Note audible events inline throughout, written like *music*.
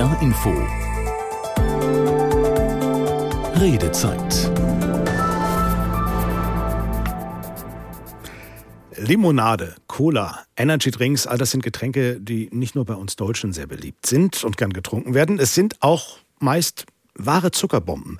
NDR Info Redezeit Limonade, Cola, Energydrinks, all das sind Getränke, die nicht nur bei uns Deutschen sehr beliebt sind und gern getrunken werden. Es sind auch meist wahre Zuckerbomben.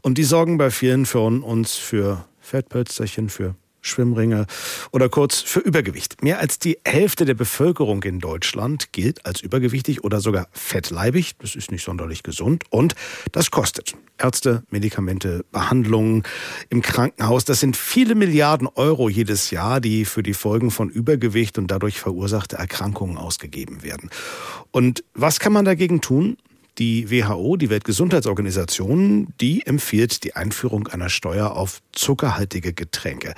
Und die sorgen bei vielen von uns für Fettpölsterchen, für Schwimmringe oder kurz für Übergewicht. Mehr als die Hälfte der Bevölkerung in Deutschland gilt als übergewichtig oder sogar fettleibig. Das ist nicht sonderlich gesund und das kostet. Ärzte, Medikamente, Behandlungen im Krankenhaus, das sind viele Milliarden Euro jedes Jahr, die für die Folgen von Übergewicht und dadurch verursachte Erkrankungen ausgegeben werden. Und was kann man dagegen tun? Die WHO, die Weltgesundheitsorganisation, die empfiehlt die Einführung einer Steuer auf zuckerhaltige Getränke.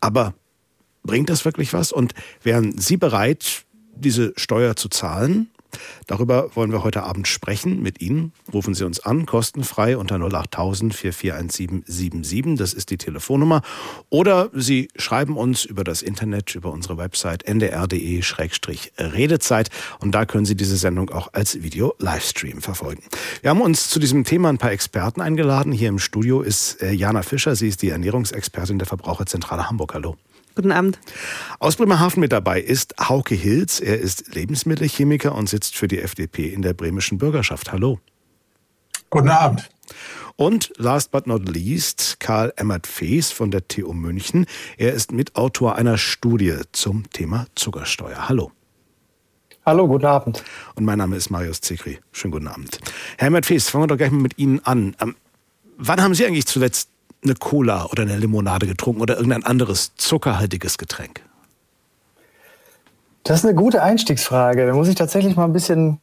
Aber bringt das wirklich was? Und wären Sie bereit, diese Steuer zu zahlen? Darüber wollen wir heute Abend sprechen mit Ihnen. Rufen Sie uns an, kostenfrei unter 08000 441777. Das ist die Telefonnummer. Oder Sie schreiben uns über das Internet, über unsere Website ndr.de-redezeit. Und da können Sie diese Sendung auch als Video-Livestream verfolgen. Wir haben uns zu diesem Thema ein paar Experten eingeladen. Hier im Studio ist äh, Jana Fischer. Sie ist die Ernährungsexpertin der Verbraucherzentrale Hamburg. Hallo. Guten Abend. Aus Bremerhaven mit dabei ist Hauke Hilz. Er ist Lebensmittelchemiker und sitzt für die FDP in der bremischen Bürgerschaft. Hallo. Guten Abend. Und last but not least, Karl Emmert Fees von der TU München. Er ist Mitautor einer Studie zum Thema Zuckersteuer. Hallo. Hallo, guten Abend. Und mein Name ist Marius Zekri. Schönen guten Abend. Herr Emmert Fees, fangen wir doch gleich mal mit Ihnen an. Ähm, wann haben Sie eigentlich zuletzt eine Cola oder eine Limonade getrunken oder irgendein anderes zuckerhaltiges Getränk? Das ist eine gute Einstiegsfrage. Da muss ich tatsächlich mal ein bisschen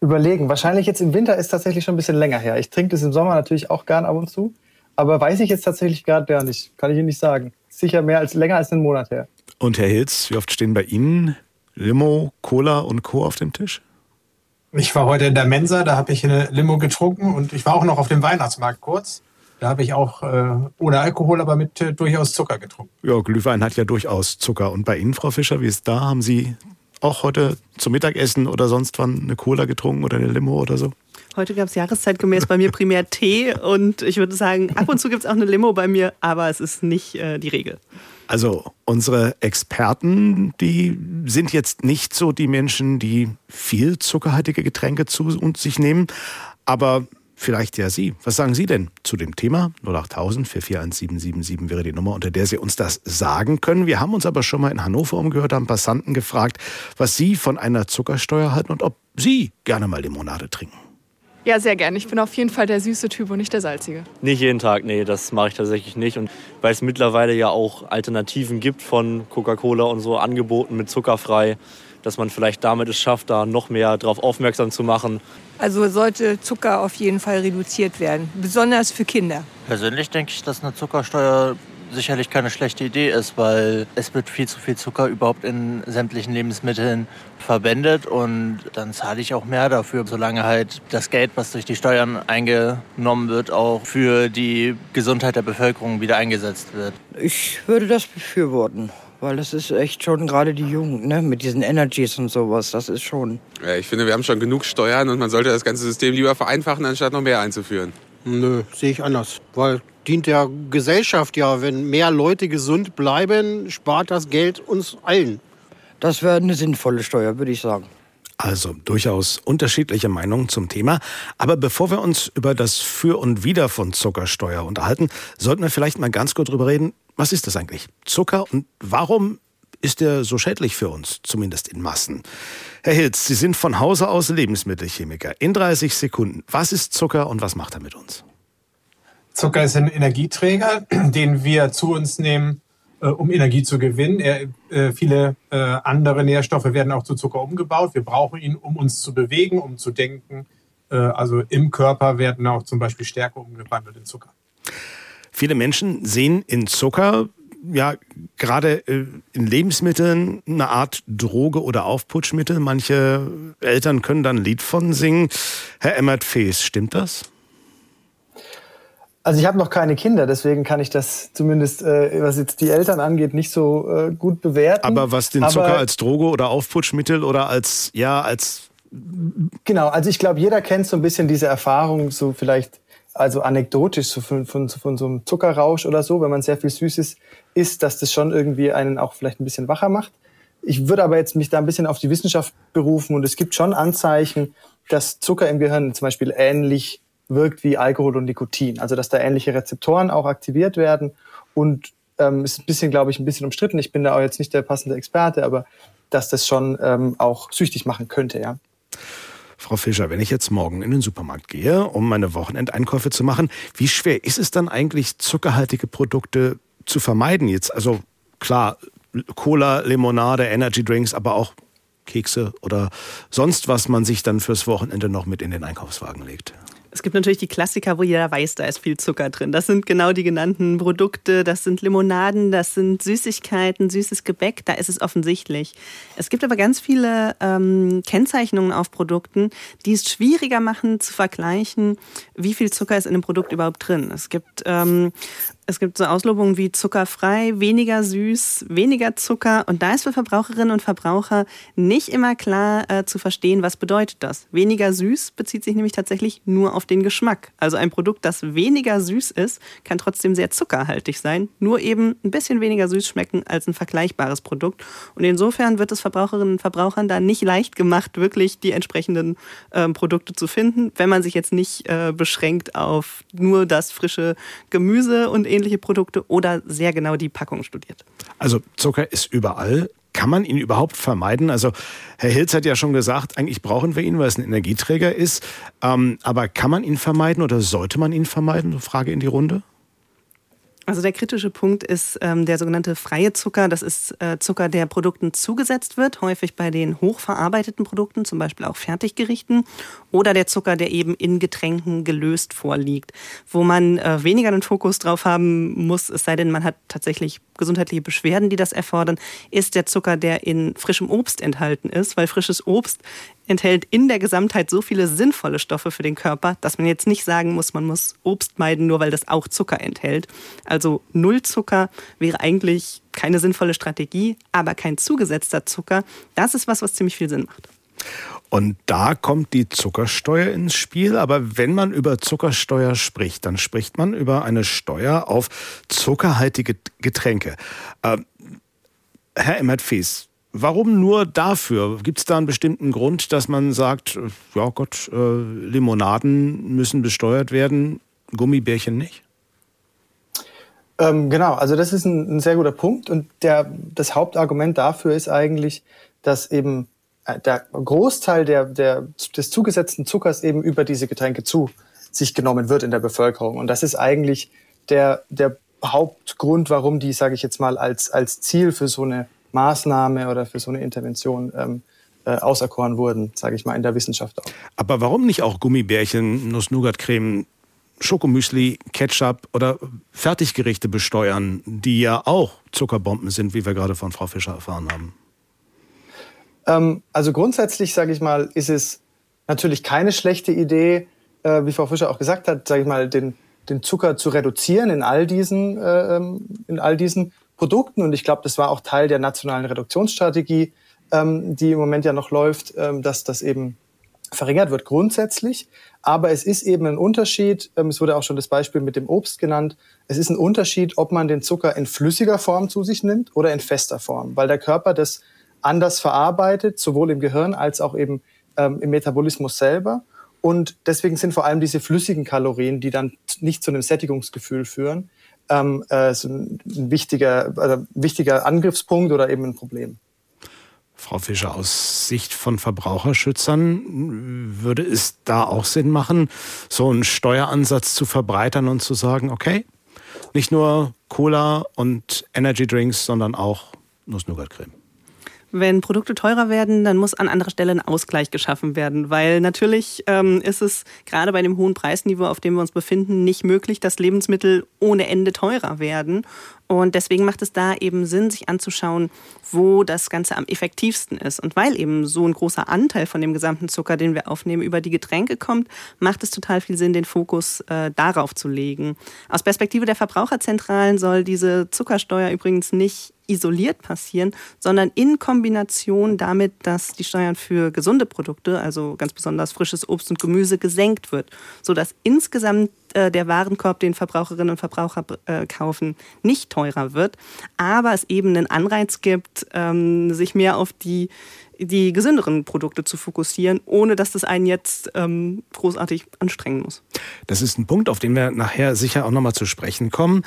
überlegen. Wahrscheinlich jetzt im Winter ist tatsächlich schon ein bisschen länger her. Ich trinke das im Sommer natürlich auch gern ab und zu. Aber weiß ich jetzt tatsächlich gerade gar nicht. Kann ich Ihnen nicht sagen. Sicher mehr als länger als einen Monat her. Und Herr Hilz, wie oft stehen bei Ihnen Limo, Cola und Co. auf dem Tisch? Ich war heute in der Mensa, da habe ich eine Limo getrunken und ich war auch noch auf dem Weihnachtsmarkt kurz. Da habe ich auch äh, ohne Alkohol, aber mit äh, durchaus Zucker getrunken. Ja, Glühwein hat ja durchaus Zucker. Und bei Ihnen, Frau Fischer, wie ist da? Haben Sie auch heute zum Mittagessen oder sonst wann eine Cola getrunken oder eine Limo oder so? Heute gab es jahreszeitgemäß bei mir primär Tee und ich würde sagen, ab und zu gibt es auch eine Limo bei mir, aber es ist nicht äh, die Regel. Also unsere Experten, die sind jetzt nicht so die Menschen, die viel zuckerhaltige Getränke zu sich nehmen, aber Vielleicht ja Sie. Was sagen Sie denn zu dem Thema? 08000 441777 wäre die Nummer, unter der Sie uns das sagen können. Wir haben uns aber schon mal in Hannover umgehört, haben Passanten gefragt, was Sie von einer Zuckersteuer halten und ob Sie gerne mal Limonade trinken. Ja, sehr gerne. Ich bin auf jeden Fall der süße Typ und nicht der salzige. Nicht jeden Tag, nee, das mache ich tatsächlich nicht. Und weil es mittlerweile ja auch Alternativen gibt von Coca-Cola und so angeboten mit zuckerfrei, dass man vielleicht damit es schafft, da noch mehr darauf aufmerksam zu machen. Also sollte Zucker auf jeden Fall reduziert werden, besonders für Kinder. Persönlich denke ich, dass eine Zuckersteuer sicherlich keine schlechte Idee ist, weil es wird viel zu viel Zucker überhaupt in sämtlichen Lebensmitteln verwendet und dann zahle ich auch mehr dafür, solange halt das Geld, was durch die Steuern eingenommen wird, auch für die Gesundheit der Bevölkerung wieder eingesetzt wird. Ich würde das befürworten weil das ist echt schon gerade die Jugend, ne? Mit diesen Energies und sowas, das ist schon. Ja, ich finde, wir haben schon genug Steuern und man sollte das ganze System lieber vereinfachen, anstatt noch mehr einzuführen. Nö, sehe ich anders. Weil dient der Gesellschaft ja, wenn mehr Leute gesund bleiben, spart das Geld uns allen. Das wäre eine sinnvolle Steuer, würde ich sagen. Also durchaus unterschiedliche Meinungen zum Thema. Aber bevor wir uns über das Für und Wider von Zuckersteuer unterhalten, sollten wir vielleicht mal ganz kurz drüber reden, was ist das eigentlich? Zucker und warum ist er so schädlich für uns, zumindest in Massen? Herr Hilz, Sie sind von Hause aus Lebensmittelchemiker. In 30 Sekunden, was ist Zucker und was macht er mit uns? Zucker ist ein Energieträger, *clears throat* den wir zu uns nehmen, äh, um Energie zu gewinnen. Er, äh, viele äh, andere Nährstoffe werden auch zu Zucker umgebaut. Wir brauchen ihn, um uns zu bewegen, um zu denken. Also im Körper werden auch zum Beispiel Stärke umgewandelt in Zucker. Viele Menschen sehen in Zucker ja gerade äh, in Lebensmitteln eine Art Droge oder Aufputschmittel. Manche Eltern können dann ein Lied von singen. Herr Emmert Fees, stimmt das? Also ich habe noch keine Kinder, deswegen kann ich das zumindest, äh, was jetzt die Eltern angeht, nicht so äh, gut bewerten. Aber was den Zucker Aber als Droge oder Aufputschmittel oder als ja als Genau, also ich glaube, jeder kennt so ein bisschen diese Erfahrung, so vielleicht, also anekdotisch so von, von, von so einem Zuckerrausch oder so, wenn man sehr viel Süßes isst, dass das schon irgendwie einen auch vielleicht ein bisschen wacher macht. Ich würde aber jetzt mich da ein bisschen auf die Wissenschaft berufen und es gibt schon Anzeichen, dass Zucker im Gehirn zum Beispiel ähnlich wirkt wie Alkohol und Nikotin. Also dass da ähnliche Rezeptoren auch aktiviert werden und ähm, ist ein bisschen, glaube ich, ein bisschen umstritten. Ich bin da auch jetzt nicht der passende Experte, aber dass das schon ähm, auch süchtig machen könnte, ja. Frau Fischer, wenn ich jetzt morgen in den Supermarkt gehe, um meine Wochenendeinkäufe zu machen, wie schwer ist es dann eigentlich, zuckerhaltige Produkte zu vermeiden jetzt? Also klar, Cola, Limonade, Energy Drinks, aber auch Kekse oder sonst was man sich dann fürs Wochenende noch mit in den Einkaufswagen legt. Es gibt natürlich die Klassiker, wo jeder weiß, da ist viel Zucker drin. Das sind genau die genannten Produkte, das sind Limonaden, das sind Süßigkeiten, süßes Gebäck, da ist es offensichtlich. Es gibt aber ganz viele ähm, Kennzeichnungen auf Produkten, die es schwieriger machen zu vergleichen, wie viel Zucker ist in einem Produkt überhaupt drin. Es gibt ähm, es gibt so Auslobungen wie zuckerfrei, weniger süß, weniger Zucker. Und da ist für Verbraucherinnen und Verbraucher nicht immer klar äh, zu verstehen, was bedeutet das. Weniger süß bezieht sich nämlich tatsächlich nur auf den Geschmack. Also ein Produkt, das weniger süß ist, kann trotzdem sehr zuckerhaltig sein, nur eben ein bisschen weniger süß schmecken als ein vergleichbares Produkt. Und insofern wird es Verbraucherinnen und Verbrauchern da nicht leicht gemacht, wirklich die entsprechenden äh, Produkte zu finden, wenn man sich jetzt nicht äh, beschränkt auf nur das frische Gemüse und ähnliche Produkte oder sehr genau die Packung studiert. Also Zucker ist überall. Kann man ihn überhaupt vermeiden? Also Herr Hilz hat ja schon gesagt, eigentlich brauchen wir ihn, weil es ein Energieträger ist. Ähm, aber kann man ihn vermeiden oder sollte man ihn vermeiden? Frage in die Runde. Also der kritische Punkt ist ähm, der sogenannte freie Zucker. Das ist äh, Zucker, der Produkten zugesetzt wird, häufig bei den hochverarbeiteten Produkten, zum Beispiel auch Fertiggerichten, oder der Zucker, der eben in Getränken gelöst vorliegt, wo man äh, weniger den Fokus drauf haben muss, es sei denn, man hat tatsächlich gesundheitliche Beschwerden, die das erfordern, ist der Zucker, der in frischem Obst enthalten ist, weil frisches Obst enthält in der Gesamtheit so viele sinnvolle Stoffe für den Körper, dass man jetzt nicht sagen muss, man muss Obst meiden, nur weil das auch Zucker enthält. Also Null Zucker wäre eigentlich keine sinnvolle Strategie, aber kein zugesetzter Zucker, das ist was, was ziemlich viel Sinn macht. Und da kommt die Zuckersteuer ins Spiel. Aber wenn man über Zuckersteuer spricht, dann spricht man über eine Steuer auf zuckerhaltige Getränke. Äh, Herr Emmert-Fies, Warum nur dafür? Gibt es da einen bestimmten Grund, dass man sagt, ja Gott, äh, Limonaden müssen besteuert werden, Gummibärchen nicht? Ähm, genau, also das ist ein, ein, sehr guter Punkt und der, das Hauptargument dafür ist eigentlich, dass eben äh, der Großteil der, der, des zugesetzten Zuckers eben über diese Getränke zu sich genommen wird in der Bevölkerung. Und das ist eigentlich der, der Hauptgrund, warum die, sage ich jetzt mal, als, als Ziel für so eine Maßnahme oder für so eine Intervention ähm, äh, auserkoren wurden, sage ich mal, in der Wissenschaft auch. Aber warum nicht auch Gummibärchen, Nuss-Nougat-Creme, Schokomüsli, Ketchup oder Fertiggerichte besteuern, die ja auch Zuckerbomben sind, wie wir gerade von Frau Fischer erfahren haben? Ähm, also grundsätzlich, sage ich mal, ist es natürlich keine schlechte Idee, äh, wie Frau Fischer auch gesagt hat, sage ich mal, den, den Zucker zu reduzieren in all diesen, äh, ähm, in all diesen Produkten. Und ich glaube, das war auch Teil der nationalen Reduktionsstrategie, ähm, die im Moment ja noch läuft, ähm, dass das eben verringert wird grundsätzlich. Aber es ist eben ein Unterschied, ähm, es wurde auch schon das Beispiel mit dem Obst genannt, es ist ein Unterschied, ob man den Zucker in flüssiger Form zu sich nimmt oder in fester Form, weil der Körper das anders verarbeitet, sowohl im Gehirn als auch eben ähm, im Metabolismus selber. Und deswegen sind vor allem diese flüssigen Kalorien, die dann nicht zu einem Sättigungsgefühl führen, ähm, äh, so ein wichtiger, äh, wichtiger Angriffspunkt oder eben ein Problem. Frau Fischer, aus Sicht von Verbraucherschützern würde es da auch Sinn machen, so einen Steueransatz zu verbreitern und zu sagen, okay, nicht nur Cola und Energy Drinks, sondern auch Nuss-Nougat-Creme? wenn Produkte teurer werden, dann muss an anderer Stelle ein Ausgleich geschaffen werden, weil natürlich ähm, ist es gerade bei dem hohen Preisniveau, auf dem wir uns befinden, nicht möglich, dass Lebensmittel ohne Ende teurer werden. Und deswegen macht es da eben Sinn, sich anzuschauen, wo das Ganze am effektivsten ist. Und weil eben so ein großer Anteil von dem gesamten Zucker, den wir aufnehmen, über die Getränke kommt, macht es total viel Sinn, den Fokus äh, darauf zu legen. Aus Perspektive der Verbraucherzentralen soll diese Zuckersteuer übrigens nicht isoliert passieren, sondern in Kombination damit, dass die Steuern für gesunde Produkte, also ganz besonders frisches Obst und Gemüse, gesenkt wird, sodass insgesamt äh, der Warenkorb, den Verbraucherinnen und Verbraucher äh, kaufen, nicht teurer wird, aber es eben einen Anreiz gibt, ähm, sich mehr auf die die gesünderen Produkte zu fokussieren, ohne dass das einen jetzt ähm, großartig anstrengen muss. Das ist ein Punkt, auf den wir nachher sicher auch nochmal zu sprechen kommen.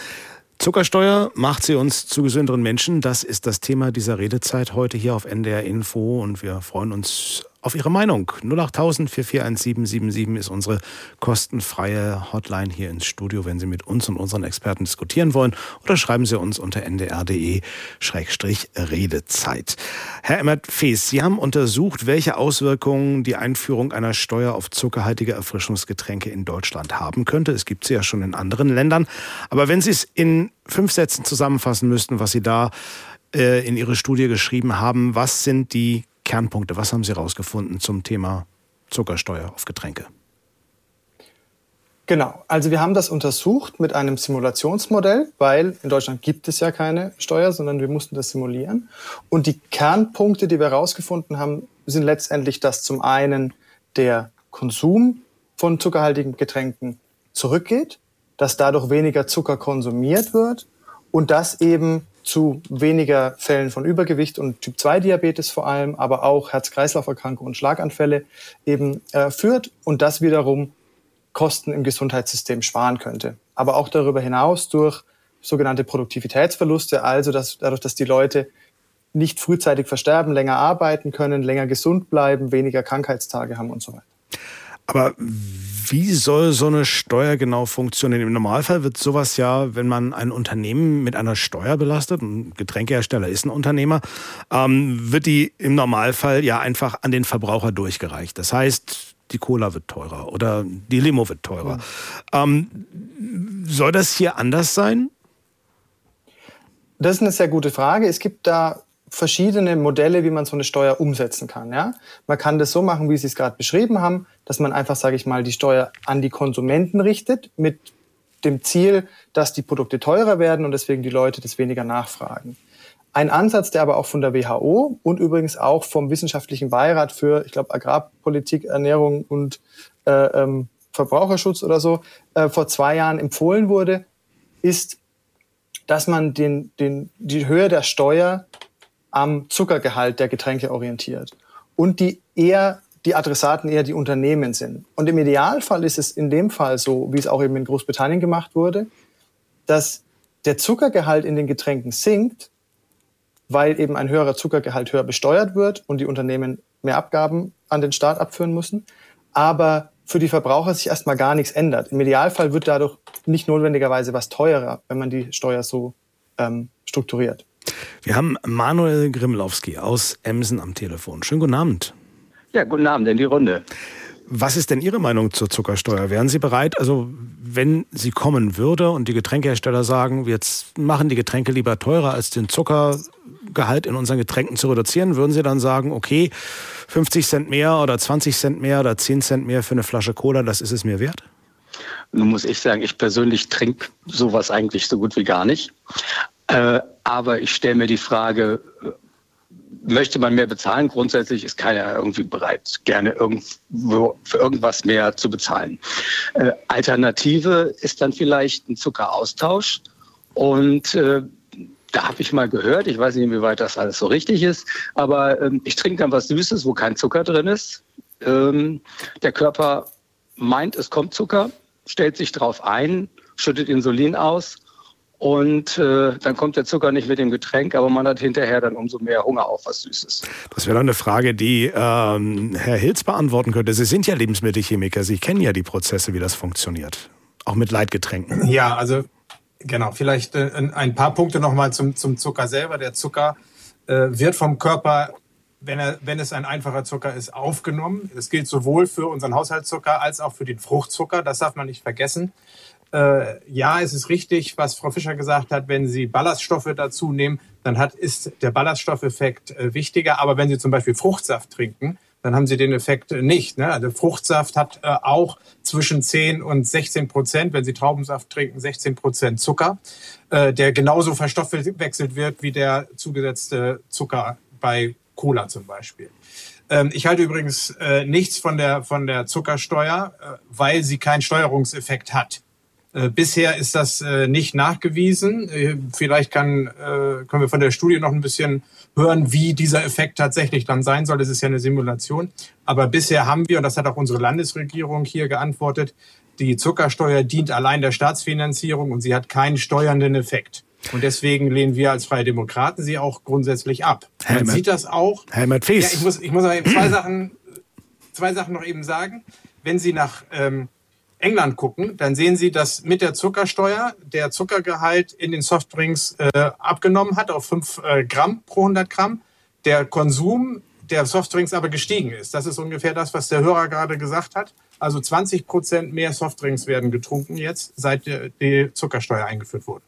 Zuckersteuer macht sie uns zu gesünderen Menschen. Das ist das Thema dieser Redezeit heute hier auf NDR Info und wir freuen uns auf Ihre Meinung. 08000 441777 ist unsere kostenfreie Hotline hier ins Studio, wenn Sie mit uns und unseren Experten diskutieren wollen. Oder schreiben Sie uns unter ndr.de-redezeit. Herr Emmert-Fees, Sie haben untersucht, welche Auswirkungen die Einführung einer Steuer auf zuckerhaltige Erfrischungsgetränke in Deutschland haben könnte. Es gibt sie ja schon in anderen Ländern. Aber wenn Sie es in fünf Sätzen zusammenfassen müssten, was Sie da äh, in Ihre Studie geschrieben haben, was sind die Kernpunkte. Was haben Sie herausgefunden zum Thema Zuckersteuer auf Getränke? Genau, also wir haben das untersucht mit einem Simulationsmodell, weil in Deutschland gibt es ja keine Steuer, sondern wir mussten das simulieren. Und die Kernpunkte, die wir herausgefunden haben, sind letztendlich, dass zum einen der Konsum von zuckerhaltigen Getränken zurückgeht, dass dadurch weniger Zucker konsumiert wird und dass eben zu weniger Fällen von Übergewicht und Typ-2-Diabetes vor allem, aber auch Herz-Kreislauf-Erkrankungen und Schlaganfälle eben äh, führt und das wiederum Kosten im Gesundheitssystem sparen könnte. Aber auch darüber hinaus durch sogenannte Produktivitätsverluste, also dass, dadurch, dass die Leute nicht frühzeitig versterben, länger arbeiten können, länger gesund bleiben, weniger Krankheitstage haben und so weiter. Aber wie soll so eine Steuer genau funktionieren? Im Normalfall wird sowas ja, wenn man ein Unternehmen mit einer Steuer belastet, ein Getränkehersteller ist ein Unternehmer, ähm, wird die im Normalfall ja einfach an den Verbraucher durchgereicht. Das heißt, die Cola wird teurer oder die Limo wird teurer. Ja. Ähm, soll das hier anders sein? Das ist eine sehr gute Frage. Es gibt da verschiedene Modelle, wie man so eine Steuer umsetzen kann. Ja? Man kann das so machen, wie Sie es gerade beschrieben haben, dass man einfach, sage ich mal, die Steuer an die Konsumenten richtet mit dem Ziel, dass die Produkte teurer werden und deswegen die Leute das weniger nachfragen. Ein Ansatz, der aber auch von der WHO und übrigens auch vom Wissenschaftlichen Beirat für, ich glaube, Agrarpolitik, Ernährung und äh, ähm, Verbraucherschutz oder so äh, vor zwei Jahren empfohlen wurde, ist, dass man den, den, die Höhe der Steuer am Zuckergehalt der Getränke orientiert und die eher die Adressaten eher die Unternehmen sind. Und im Idealfall ist es in dem Fall so, wie es auch eben in Großbritannien gemacht wurde, dass der Zuckergehalt in den Getränken sinkt, weil eben ein höherer Zuckergehalt höher besteuert wird und die Unternehmen mehr Abgaben an den Staat abführen müssen. Aber für die Verbraucher sich erstmal gar nichts ändert. Im Idealfall wird dadurch nicht notwendigerweise was teurer, wenn man die Steuer so ähm, strukturiert. Wir haben Manuel Grimlowski aus Emsen am Telefon. Schönen guten Abend. Ja, guten Abend in die Runde. Was ist denn Ihre Meinung zur Zuckersteuer? Wären Sie bereit, also wenn sie kommen würde und die Getränkehersteller sagen, wir machen die Getränke lieber teurer als den Zuckergehalt in unseren Getränken zu reduzieren, würden Sie dann sagen, okay, 50 Cent mehr oder 20 Cent mehr oder 10 Cent mehr für eine Flasche Cola, das ist es mir wert? Nun muss ich sagen, ich persönlich trinke sowas eigentlich so gut wie gar nicht. Äh, aber ich stelle mir die Frage, möchte man mehr bezahlen? Grundsätzlich ist keiner irgendwie bereit, gerne irgendwo für irgendwas mehr zu bezahlen. Äh, Alternative ist dann vielleicht ein Zuckeraustausch. Und äh, da habe ich mal gehört, ich weiß nicht, inwieweit das alles so richtig ist, aber ähm, ich trinke dann was Süßes, wo kein Zucker drin ist. Ähm, der Körper meint, es kommt Zucker, stellt sich drauf ein, schüttet Insulin aus und äh, dann kommt der Zucker nicht mit dem Getränk, aber man hat hinterher dann umso mehr Hunger auf was Süßes. Das wäre dann eine Frage, die ähm, Herr Hilz beantworten könnte. Sie sind ja Lebensmittelchemiker, Sie kennen ja die Prozesse, wie das funktioniert. Auch mit Leitgetränken. Ja, also genau, vielleicht äh, ein paar Punkte nochmal zum, zum Zucker selber. Der Zucker äh, wird vom Körper, wenn, er, wenn es ein einfacher Zucker ist, aufgenommen. Das gilt sowohl für unseren Haushaltszucker als auch für den Fruchtzucker. Das darf man nicht vergessen. Äh, ja, es ist richtig, was Frau Fischer gesagt hat, wenn Sie Ballaststoffe dazu nehmen, dann hat, ist der Ballaststoffeffekt äh, wichtiger. Aber wenn Sie zum Beispiel Fruchtsaft trinken, dann haben Sie den Effekt nicht. Ne? Also Fruchtsaft hat äh, auch zwischen 10 und 16 Prozent, wenn Sie Traubensaft trinken, 16 Prozent Zucker, äh, der genauso verstoffwechselt wird wie der zugesetzte Zucker bei Cola zum Beispiel. Ähm, ich halte übrigens äh, nichts von der, von der Zuckersteuer, äh, weil sie keinen Steuerungseffekt hat. Äh, bisher ist das äh, nicht nachgewiesen. Äh, vielleicht kann, können wir von der Studie noch ein bisschen hören, wie dieser Effekt tatsächlich dann sein soll. Das ist ja eine Simulation. Aber bisher haben wir, und das hat auch unsere Landesregierung hier geantwortet, die Zuckersteuer dient allein der Staatsfinanzierung und sie hat keinen steuernden Effekt. Und deswegen lehnen wir als Freie Demokraten sie auch grundsätzlich ab. Man sieht das auch. Helmut Fies. Ja, ich muss, ich muss aber eben zwei Sachen, zwei Sachen noch eben sagen. Wenn Sie nach ähm, England gucken, dann sehen Sie, dass mit der Zuckersteuer der Zuckergehalt in den Softdrinks äh, abgenommen hat auf 5 äh, Gramm pro 100 Gramm. Der Konsum der Softdrinks aber gestiegen ist. Das ist ungefähr das, was der Hörer gerade gesagt hat. Also 20 Prozent mehr Softdrinks werden getrunken jetzt, seit die Zuckersteuer eingeführt wurde.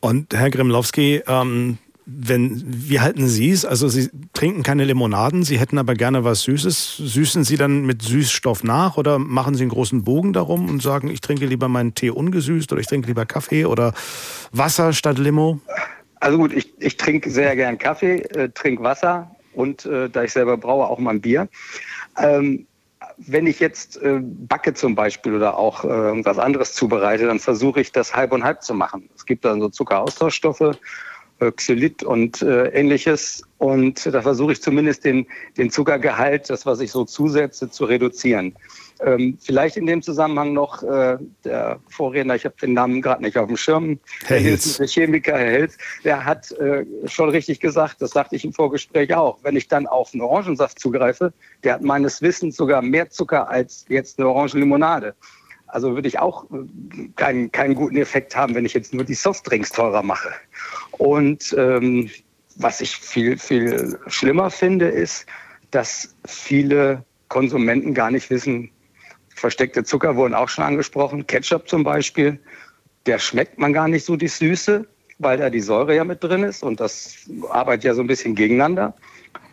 Und Herr Grimlowski, ähm, wenn, wie halten Sie es? Also Sie trinken keine Limonaden, Sie hätten aber gerne was Süßes. Süßen Sie dann mit Süßstoff nach oder machen Sie einen großen Bogen darum und sagen, ich trinke lieber meinen Tee ungesüßt oder ich trinke lieber Kaffee oder Wasser statt Limo? Also gut, ich, ich trinke sehr gern Kaffee, äh, trinke Wasser und äh, da ich selber braue, auch mal ein Bier. Ähm, wenn ich jetzt äh, backe zum Beispiel oder auch äh, irgendwas anderes zubereite, dann versuche ich das halb und halb zu machen. Es gibt dann so Zuckeraustauschstoffe Xylit und äh, ähnliches. Und da versuche ich zumindest den, den Zuckergehalt, das, was ich so zusetze, zu reduzieren. Ähm, vielleicht in dem Zusammenhang noch äh, der Vorredner, ich habe den Namen gerade nicht auf dem Schirm, Herr Hilz. der Chemiker Herr Hilz, der hat äh, schon richtig gesagt, das sagte ich im Vorgespräch auch, wenn ich dann auf einen Orangensaft zugreife, der hat meines Wissens sogar mehr Zucker als jetzt eine Orangenlimonade. Also würde ich auch äh, keinen, keinen guten Effekt haben, wenn ich jetzt nur die Softdrinks teurer mache. Und ähm, was ich viel, viel schlimmer finde, ist, dass viele Konsumenten gar nicht wissen, versteckte Zucker wurden auch schon angesprochen, Ketchup zum Beispiel, der schmeckt man gar nicht so die Süße, weil da die Säure ja mit drin ist und das arbeitet ja so ein bisschen gegeneinander.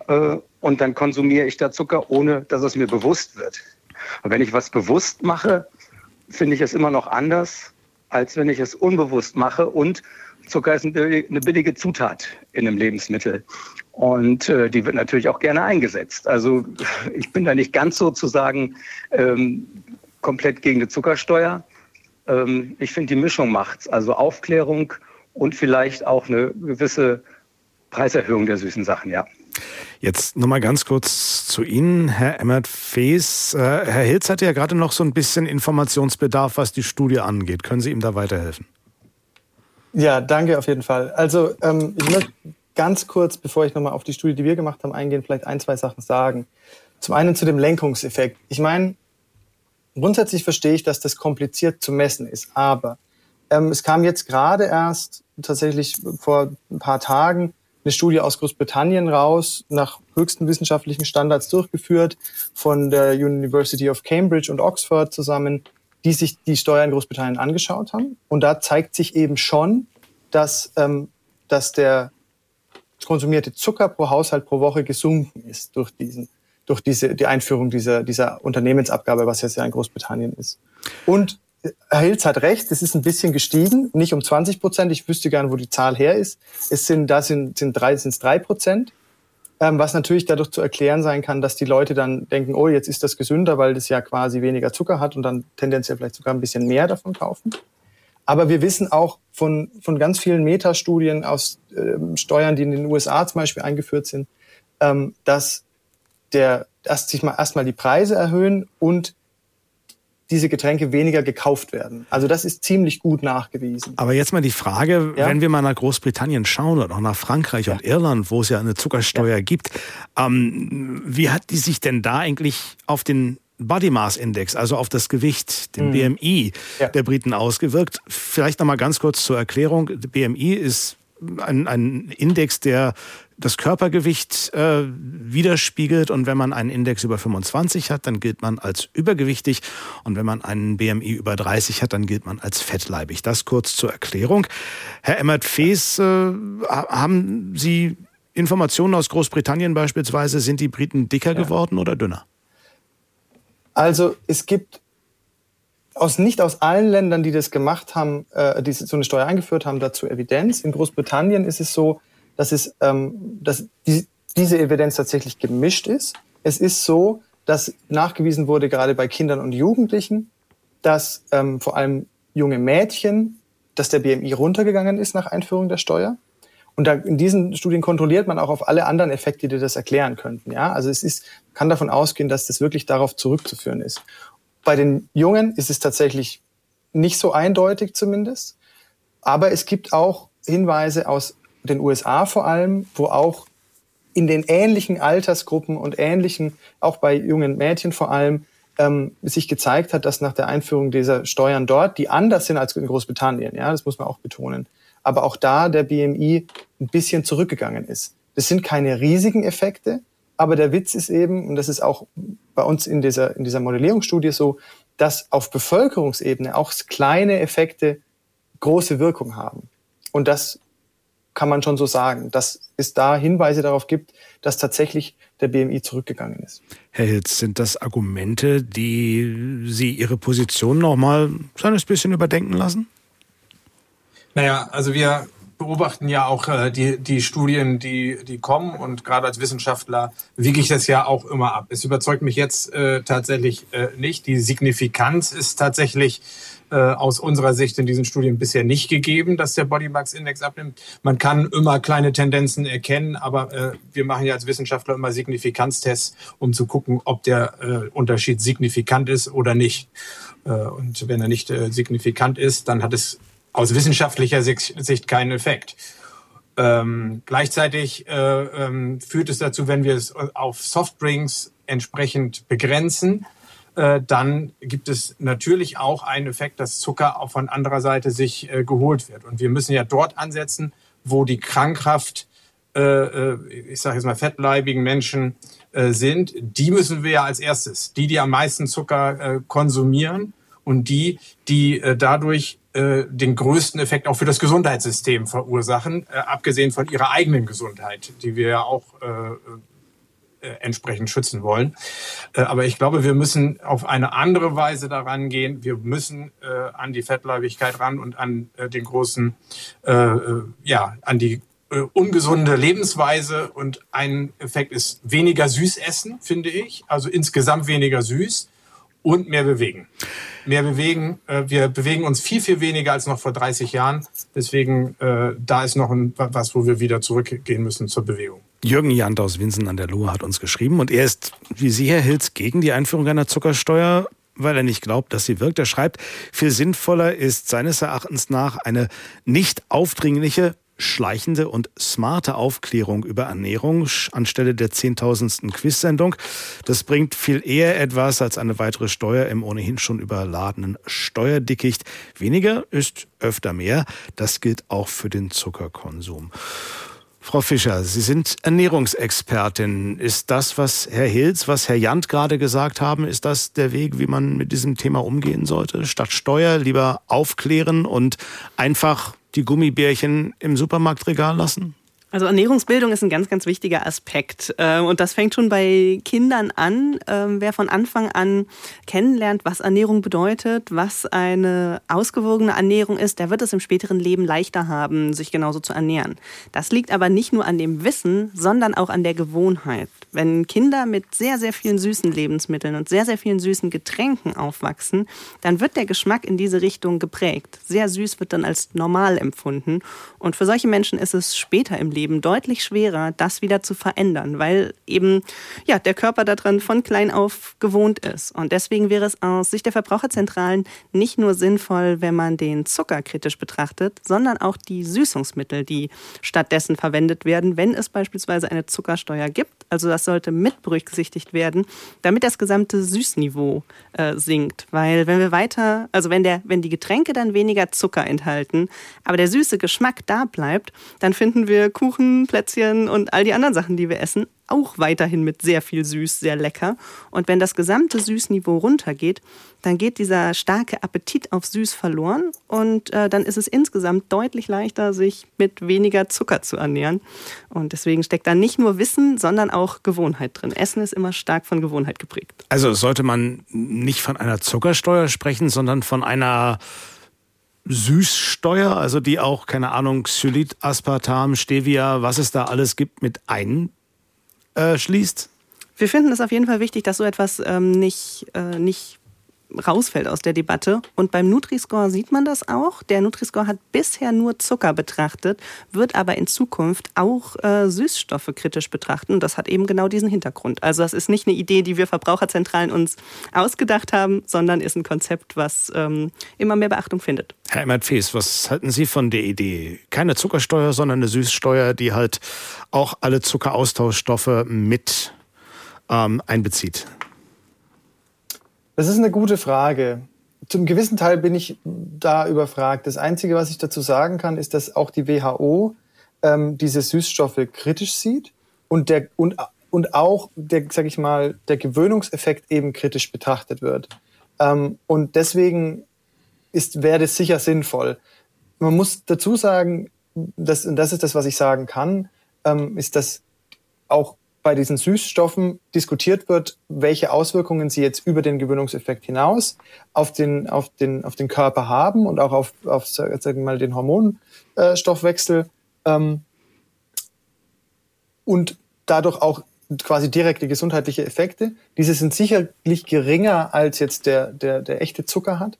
Äh, und dann konsumiere ich da Zucker, ohne dass es mir bewusst wird. Und wenn ich was bewusst mache, finde ich es immer noch anders, als wenn ich es unbewusst mache. Und Zucker ist eine billige Zutat in einem Lebensmittel. Und äh, die wird natürlich auch gerne eingesetzt. Also ich bin da nicht ganz sozusagen ähm, komplett gegen eine Zuckersteuer. Ähm, ich finde, die Mischung macht's. Also Aufklärung und vielleicht auch eine gewisse Preiserhöhung der süßen Sachen, ja. Jetzt nochmal ganz kurz zu Ihnen, Herr Emmert Fees. Äh, Herr Hilz hatte ja gerade noch so ein bisschen Informationsbedarf, was die Studie angeht. Können Sie ihm da weiterhelfen? Ja, danke auf jeden Fall. Also ähm, ich möchte ganz kurz, bevor ich nochmal auf die Studie, die wir gemacht haben, eingehen, vielleicht ein, zwei Sachen sagen. Zum einen zu dem Lenkungseffekt. Ich meine, grundsätzlich verstehe ich, dass das kompliziert zu messen ist, aber ähm, es kam jetzt gerade erst tatsächlich vor ein paar Tagen eine Studie aus Großbritannien raus, nach höchsten wissenschaftlichen Standards durchgeführt, von der University of Cambridge und Oxford zusammen, die sich die Steuern in Großbritannien angeschaut haben. Und da zeigt sich eben schon, dass, ähm, dass der konsumierte Zucker pro Haushalt pro Woche gesunken ist durch diesen durch diese, die Einführung dieser, dieser Unternehmensabgabe, was jetzt ja in Großbritannien ist. Und Herr Hilz hat recht, es ist ein bisschen gestiegen, nicht um 20 Prozent. Ich wüsste gern, wo die Zahl her ist. Es sind, da sind, sind drei, sind es drei Prozent. Ähm, was natürlich dadurch zu erklären sein kann, dass die Leute dann denken, oh, jetzt ist das gesünder, weil das ja quasi weniger Zucker hat und dann tendenziell vielleicht sogar ein bisschen mehr davon kaufen. Aber wir wissen auch von, von ganz vielen Metastudien aus ähm, Steuern, die in den USA zum Beispiel eingeführt sind, ähm, dass der, dass sich mal erstmal die Preise erhöhen und diese Getränke weniger gekauft werden. Also das ist ziemlich gut nachgewiesen. Aber jetzt mal die Frage, ja? wenn wir mal nach Großbritannien schauen oder auch nach Frankreich ja. und Irland, wo es ja eine Zuckersteuer ja. gibt, ähm, wie hat die sich denn da eigentlich auf den Body Mass Index, also auf das Gewicht, den mhm. BMI der Briten ausgewirkt? Vielleicht noch mal ganz kurz zur Erklärung. BMI ist ein, ein Index, der das Körpergewicht äh, widerspiegelt. Und wenn man einen Index über 25 hat, dann gilt man als übergewichtig. Und wenn man einen BMI über 30 hat, dann gilt man als fettleibig. Das kurz zur Erklärung. Herr Emmert-Fees, äh, haben Sie Informationen aus Großbritannien beispielsweise? Sind die Briten dicker ja. geworden oder dünner? Also es gibt aus nicht aus allen Ländern, die das gemacht haben, äh, die so eine Steuer eingeführt haben, dazu Evidenz. In Großbritannien ist es so, dass, es, ähm, dass die, diese Evidenz tatsächlich gemischt ist. Es ist so, dass nachgewiesen wurde, gerade bei Kindern und Jugendlichen, dass ähm, vor allem junge Mädchen, dass der BMI runtergegangen ist nach Einführung der Steuer. Und da, in diesen Studien kontrolliert man auch auf alle anderen Effekte, die das erklären könnten. Ja, also es ist, kann davon ausgehen, dass das wirklich darauf zurückzuführen ist. Bei den Jungen ist es tatsächlich nicht so eindeutig zumindest. Aber es gibt auch Hinweise aus den USA vor allem, wo auch in den ähnlichen Altersgruppen und ähnlichen, auch bei jungen Mädchen vor allem, ähm, sich gezeigt hat, dass nach der Einführung dieser Steuern dort, die anders sind als in Großbritannien, ja, das muss man auch betonen, aber auch da der BMI ein bisschen zurückgegangen ist. Das sind keine riesigen Effekte, aber der Witz ist eben, und das ist auch bei uns in dieser, in dieser Modellierungsstudie so, dass auf Bevölkerungsebene auch kleine Effekte große Wirkung haben. Und das kann man schon so sagen, dass es da Hinweise darauf gibt, dass tatsächlich der BMI zurückgegangen ist. Herr Hilz, sind das Argumente, die Sie Ihre Position noch mal ein kleines bisschen überdenken lassen? Naja, also wir beobachten ja auch äh, die, die Studien, die, die kommen und gerade als Wissenschaftler wiege ich das ja auch immer ab. Es überzeugt mich jetzt äh, tatsächlich äh, nicht. Die Signifikanz ist tatsächlich äh, aus unserer Sicht in diesen Studien bisher nicht gegeben, dass der Body Mass Index abnimmt. Man kann immer kleine Tendenzen erkennen, aber äh, wir machen ja als Wissenschaftler immer Signifikanztests, um zu gucken, ob der äh, Unterschied signifikant ist oder nicht. Äh, und wenn er nicht äh, signifikant ist, dann hat es aus wissenschaftlicher Sicht keinen Effekt. Ähm, gleichzeitig äh, ähm, führt es dazu, wenn wir es auf Softdrinks entsprechend begrenzen, äh, dann gibt es natürlich auch einen Effekt, dass Zucker auch von anderer Seite sich äh, geholt wird. Und wir müssen ja dort ansetzen, wo die krankhaft, äh, äh ich sage jetzt mal fettleibigen Menschen äh, sind. Die müssen wir ja als erstes, die, die am meisten Zucker konsumieren und die, die dadurch den größten Effekt auch für das Gesundheitssystem verursachen, abgesehen von ihrer eigenen Gesundheit, die wir ja auch äh, entsprechend schützen wollen. Äh, aber ich glaube, wir müssen auf eine andere Weise daran gehen. Wir müssen äh, an die Fettleibigkeit ran und an den großen, ja, an die ungesunde Lebensweise und ein Effekt ist weniger süß essen, finde ich. Also insgesamt weniger süß und mehr bewegen. Mehr bewegen. Wir bewegen uns viel, viel weniger als noch vor 30 Jahren. Deswegen, da ist noch ein, was, wo wir wieder zurückgehen müssen zur Bewegung. Jürgen Jant aus Winsen an der Lohe hat uns geschrieben und er ist, wie Sie, Herr Hilz, gegen die Einführung einer Zuckersteuer, weil er nicht glaubt, dass sie wirkt. Er schreibt, viel sinnvoller ist seines Erachtens nach eine nicht aufdringliche, schleichende und smarte Aufklärung über Ernährung anstelle der zehntausendsten Quiz-Sendung. Das bringt viel eher etwas als eine weitere Steuer im ohnehin schon überladenen Steuerdickicht. Weniger ist öfter mehr. Das gilt auch für den Zuckerkonsum. Frau Fischer, Sie sind Ernährungsexpertin. Ist das, was Herr Hilz, was Herr Jant gerade gesagt haben, ist das der Weg, wie man mit diesem Thema umgehen sollte? Statt Steuer lieber aufklären und einfach die Gummibärchen im Supermarktregal lassen? Also Ernährungsbildung ist ein ganz, ganz wichtiger Aspekt. Ähm, und das fängt schon bei Kindern an. Ähm, wer von Anfang an kennenlernt, was Ernährung bedeutet, was eine ausgewogene Ernährung ist, der wird es im späteren Leben leichter haben, sich genauso zu ernähren. Das liegt aber nicht nur an dem Wissen, sondern auch an der Gewohnheit. Wenn Kinder mit sehr, sehr vielen süßen Lebensmitteln und sehr, sehr vielen süßen Getränken aufwachsen, dann wird der Geschmack in diese Richtung geprägt. Sehr süß wird dann als normal empfunden. Und für solche Menschen ist es später im Leben deutlich schwerer, das wieder zu verändern, weil eben ja, der Körper daran von klein auf gewohnt ist. Und deswegen wäre es aus Sicht der Verbraucherzentralen nicht nur sinnvoll, wenn man den Zucker kritisch betrachtet, sondern auch die Süßungsmittel, die stattdessen verwendet werden, wenn es beispielsweise eine Zuckersteuer gibt. Also das sollte mit berücksichtigt werden, damit das gesamte Süßniveau äh, sinkt. Weil wenn wir weiter, also wenn, der, wenn die Getränke dann weniger Zucker enthalten, aber der süße Geschmack da bleibt, dann finden wir Kuchen, Plätzchen und all die anderen Sachen, die wir essen, auch weiterhin mit sehr viel Süß sehr lecker. Und wenn das gesamte Süßniveau runtergeht, dann geht dieser starke Appetit auf Süß verloren und äh, dann ist es insgesamt deutlich leichter, sich mit weniger Zucker zu ernähren. Und deswegen steckt da nicht nur Wissen, sondern auch Gewohnheit drin. Essen ist immer stark von Gewohnheit geprägt. Also sollte man nicht von einer Zuckersteuer sprechen, sondern von einer Süßsteuer, also die auch, keine Ahnung, Xylit, Aspartam, Stevia, was es da alles gibt, mit einschließt? Wir finden es auf jeden Fall wichtig, dass so etwas ähm, nicht, äh, nicht rausfällt aus der Debatte. Und beim Nutri-Score sieht man das auch. Der Nutri-Score hat bisher nur Zucker betrachtet, wird aber in Zukunft auch äh, Süßstoffe kritisch betrachten. Und das hat eben genau diesen Hintergrund. Also das ist nicht eine Idee, die wir Verbraucherzentralen uns ausgedacht haben, sondern ist ein Konzept, was ähm, immer mehr Beachtung findet. Herr Emmert-Fees, was halten Sie von der Idee? Keine Zuckersteuer, sondern eine Süßsteuer, die halt auch alle Zuckeraustauschstoffe mit ähm, einbezieht. Das ist eine gute Frage. Zum gewissen Teil bin ich da überfragt. Das Einzige, was ich dazu sagen kann, ist, dass auch die WHO ähm, diese Süßstoffe kritisch sieht und, der, und, und auch der, sag ich mal, der Gewöhnungseffekt eben kritisch betrachtet wird. Ähm, und deswegen ist, wäre das sicher sinnvoll. Man muss dazu sagen, dass, und das ist das, was ich sagen kann, ähm, ist, dass auch bei diesen Süßstoffen diskutiert wird, welche Auswirkungen sie jetzt über den Gewöhnungseffekt hinaus auf den, auf den, auf den Körper haben und auch auf, auf sagen wir mal, den Hormonstoffwechsel ähm, und dadurch auch quasi direkte gesundheitliche Effekte. Diese sind sicherlich geringer als jetzt der, der, der echte Zucker hat.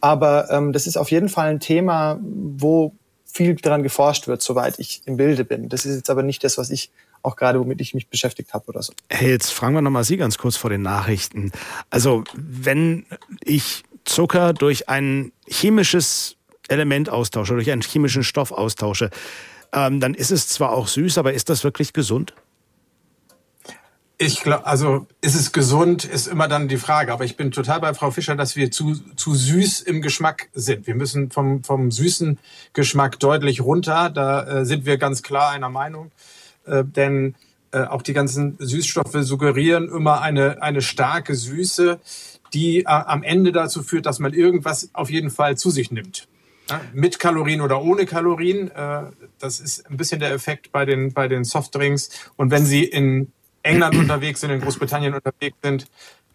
Aber ähm, das ist auf jeden Fall ein Thema, wo viel daran geforscht wird, soweit ich im Bilde bin. Das ist jetzt aber nicht das, was ich auch gerade womit ich mich beschäftigt habe oder so. Hey, jetzt fragen wir nochmal Sie ganz kurz vor den Nachrichten. Also wenn ich Zucker durch ein chemisches Element austausche, durch einen chemischen Stoff austausche, ähm, dann ist es zwar auch süß, aber ist das wirklich gesund? Ich glaube, also ist es gesund, ist immer dann die Frage. Aber ich bin total bei Frau Fischer, dass wir zu, zu süß im Geschmack sind. Wir müssen vom, vom süßen Geschmack deutlich runter. Da äh, sind wir ganz klar einer Meinung äh, denn äh, auch die ganzen Süßstoffe suggerieren immer eine, eine starke Süße, die äh, am Ende dazu führt, dass man irgendwas auf jeden Fall zu sich nimmt. Mit Kalorien oder ohne Kalorien. Das ist ein bisschen der Effekt bei den, bei den Softdrinks. Und wenn Sie in England unterwegs sind, in Großbritannien unterwegs sind,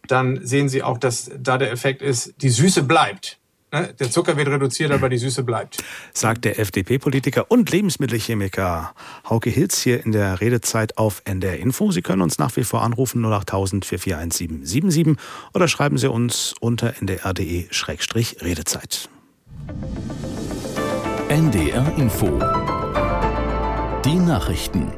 dann sehen Sie auch, dass da der Effekt ist, die Süße bleibt. Ne? Der Zucker wird reduziert, aber die Süße bleibt. Sagt der FDP-Politiker und Lebensmittelchemiker Hauke Hilz hier in der Redezeit auf NDR Info. Sie können uns nach wie vor anrufen 08000 441777 oder schreiben Sie uns unter ndr.de-redezeit. NDR Info. Die Nachrichten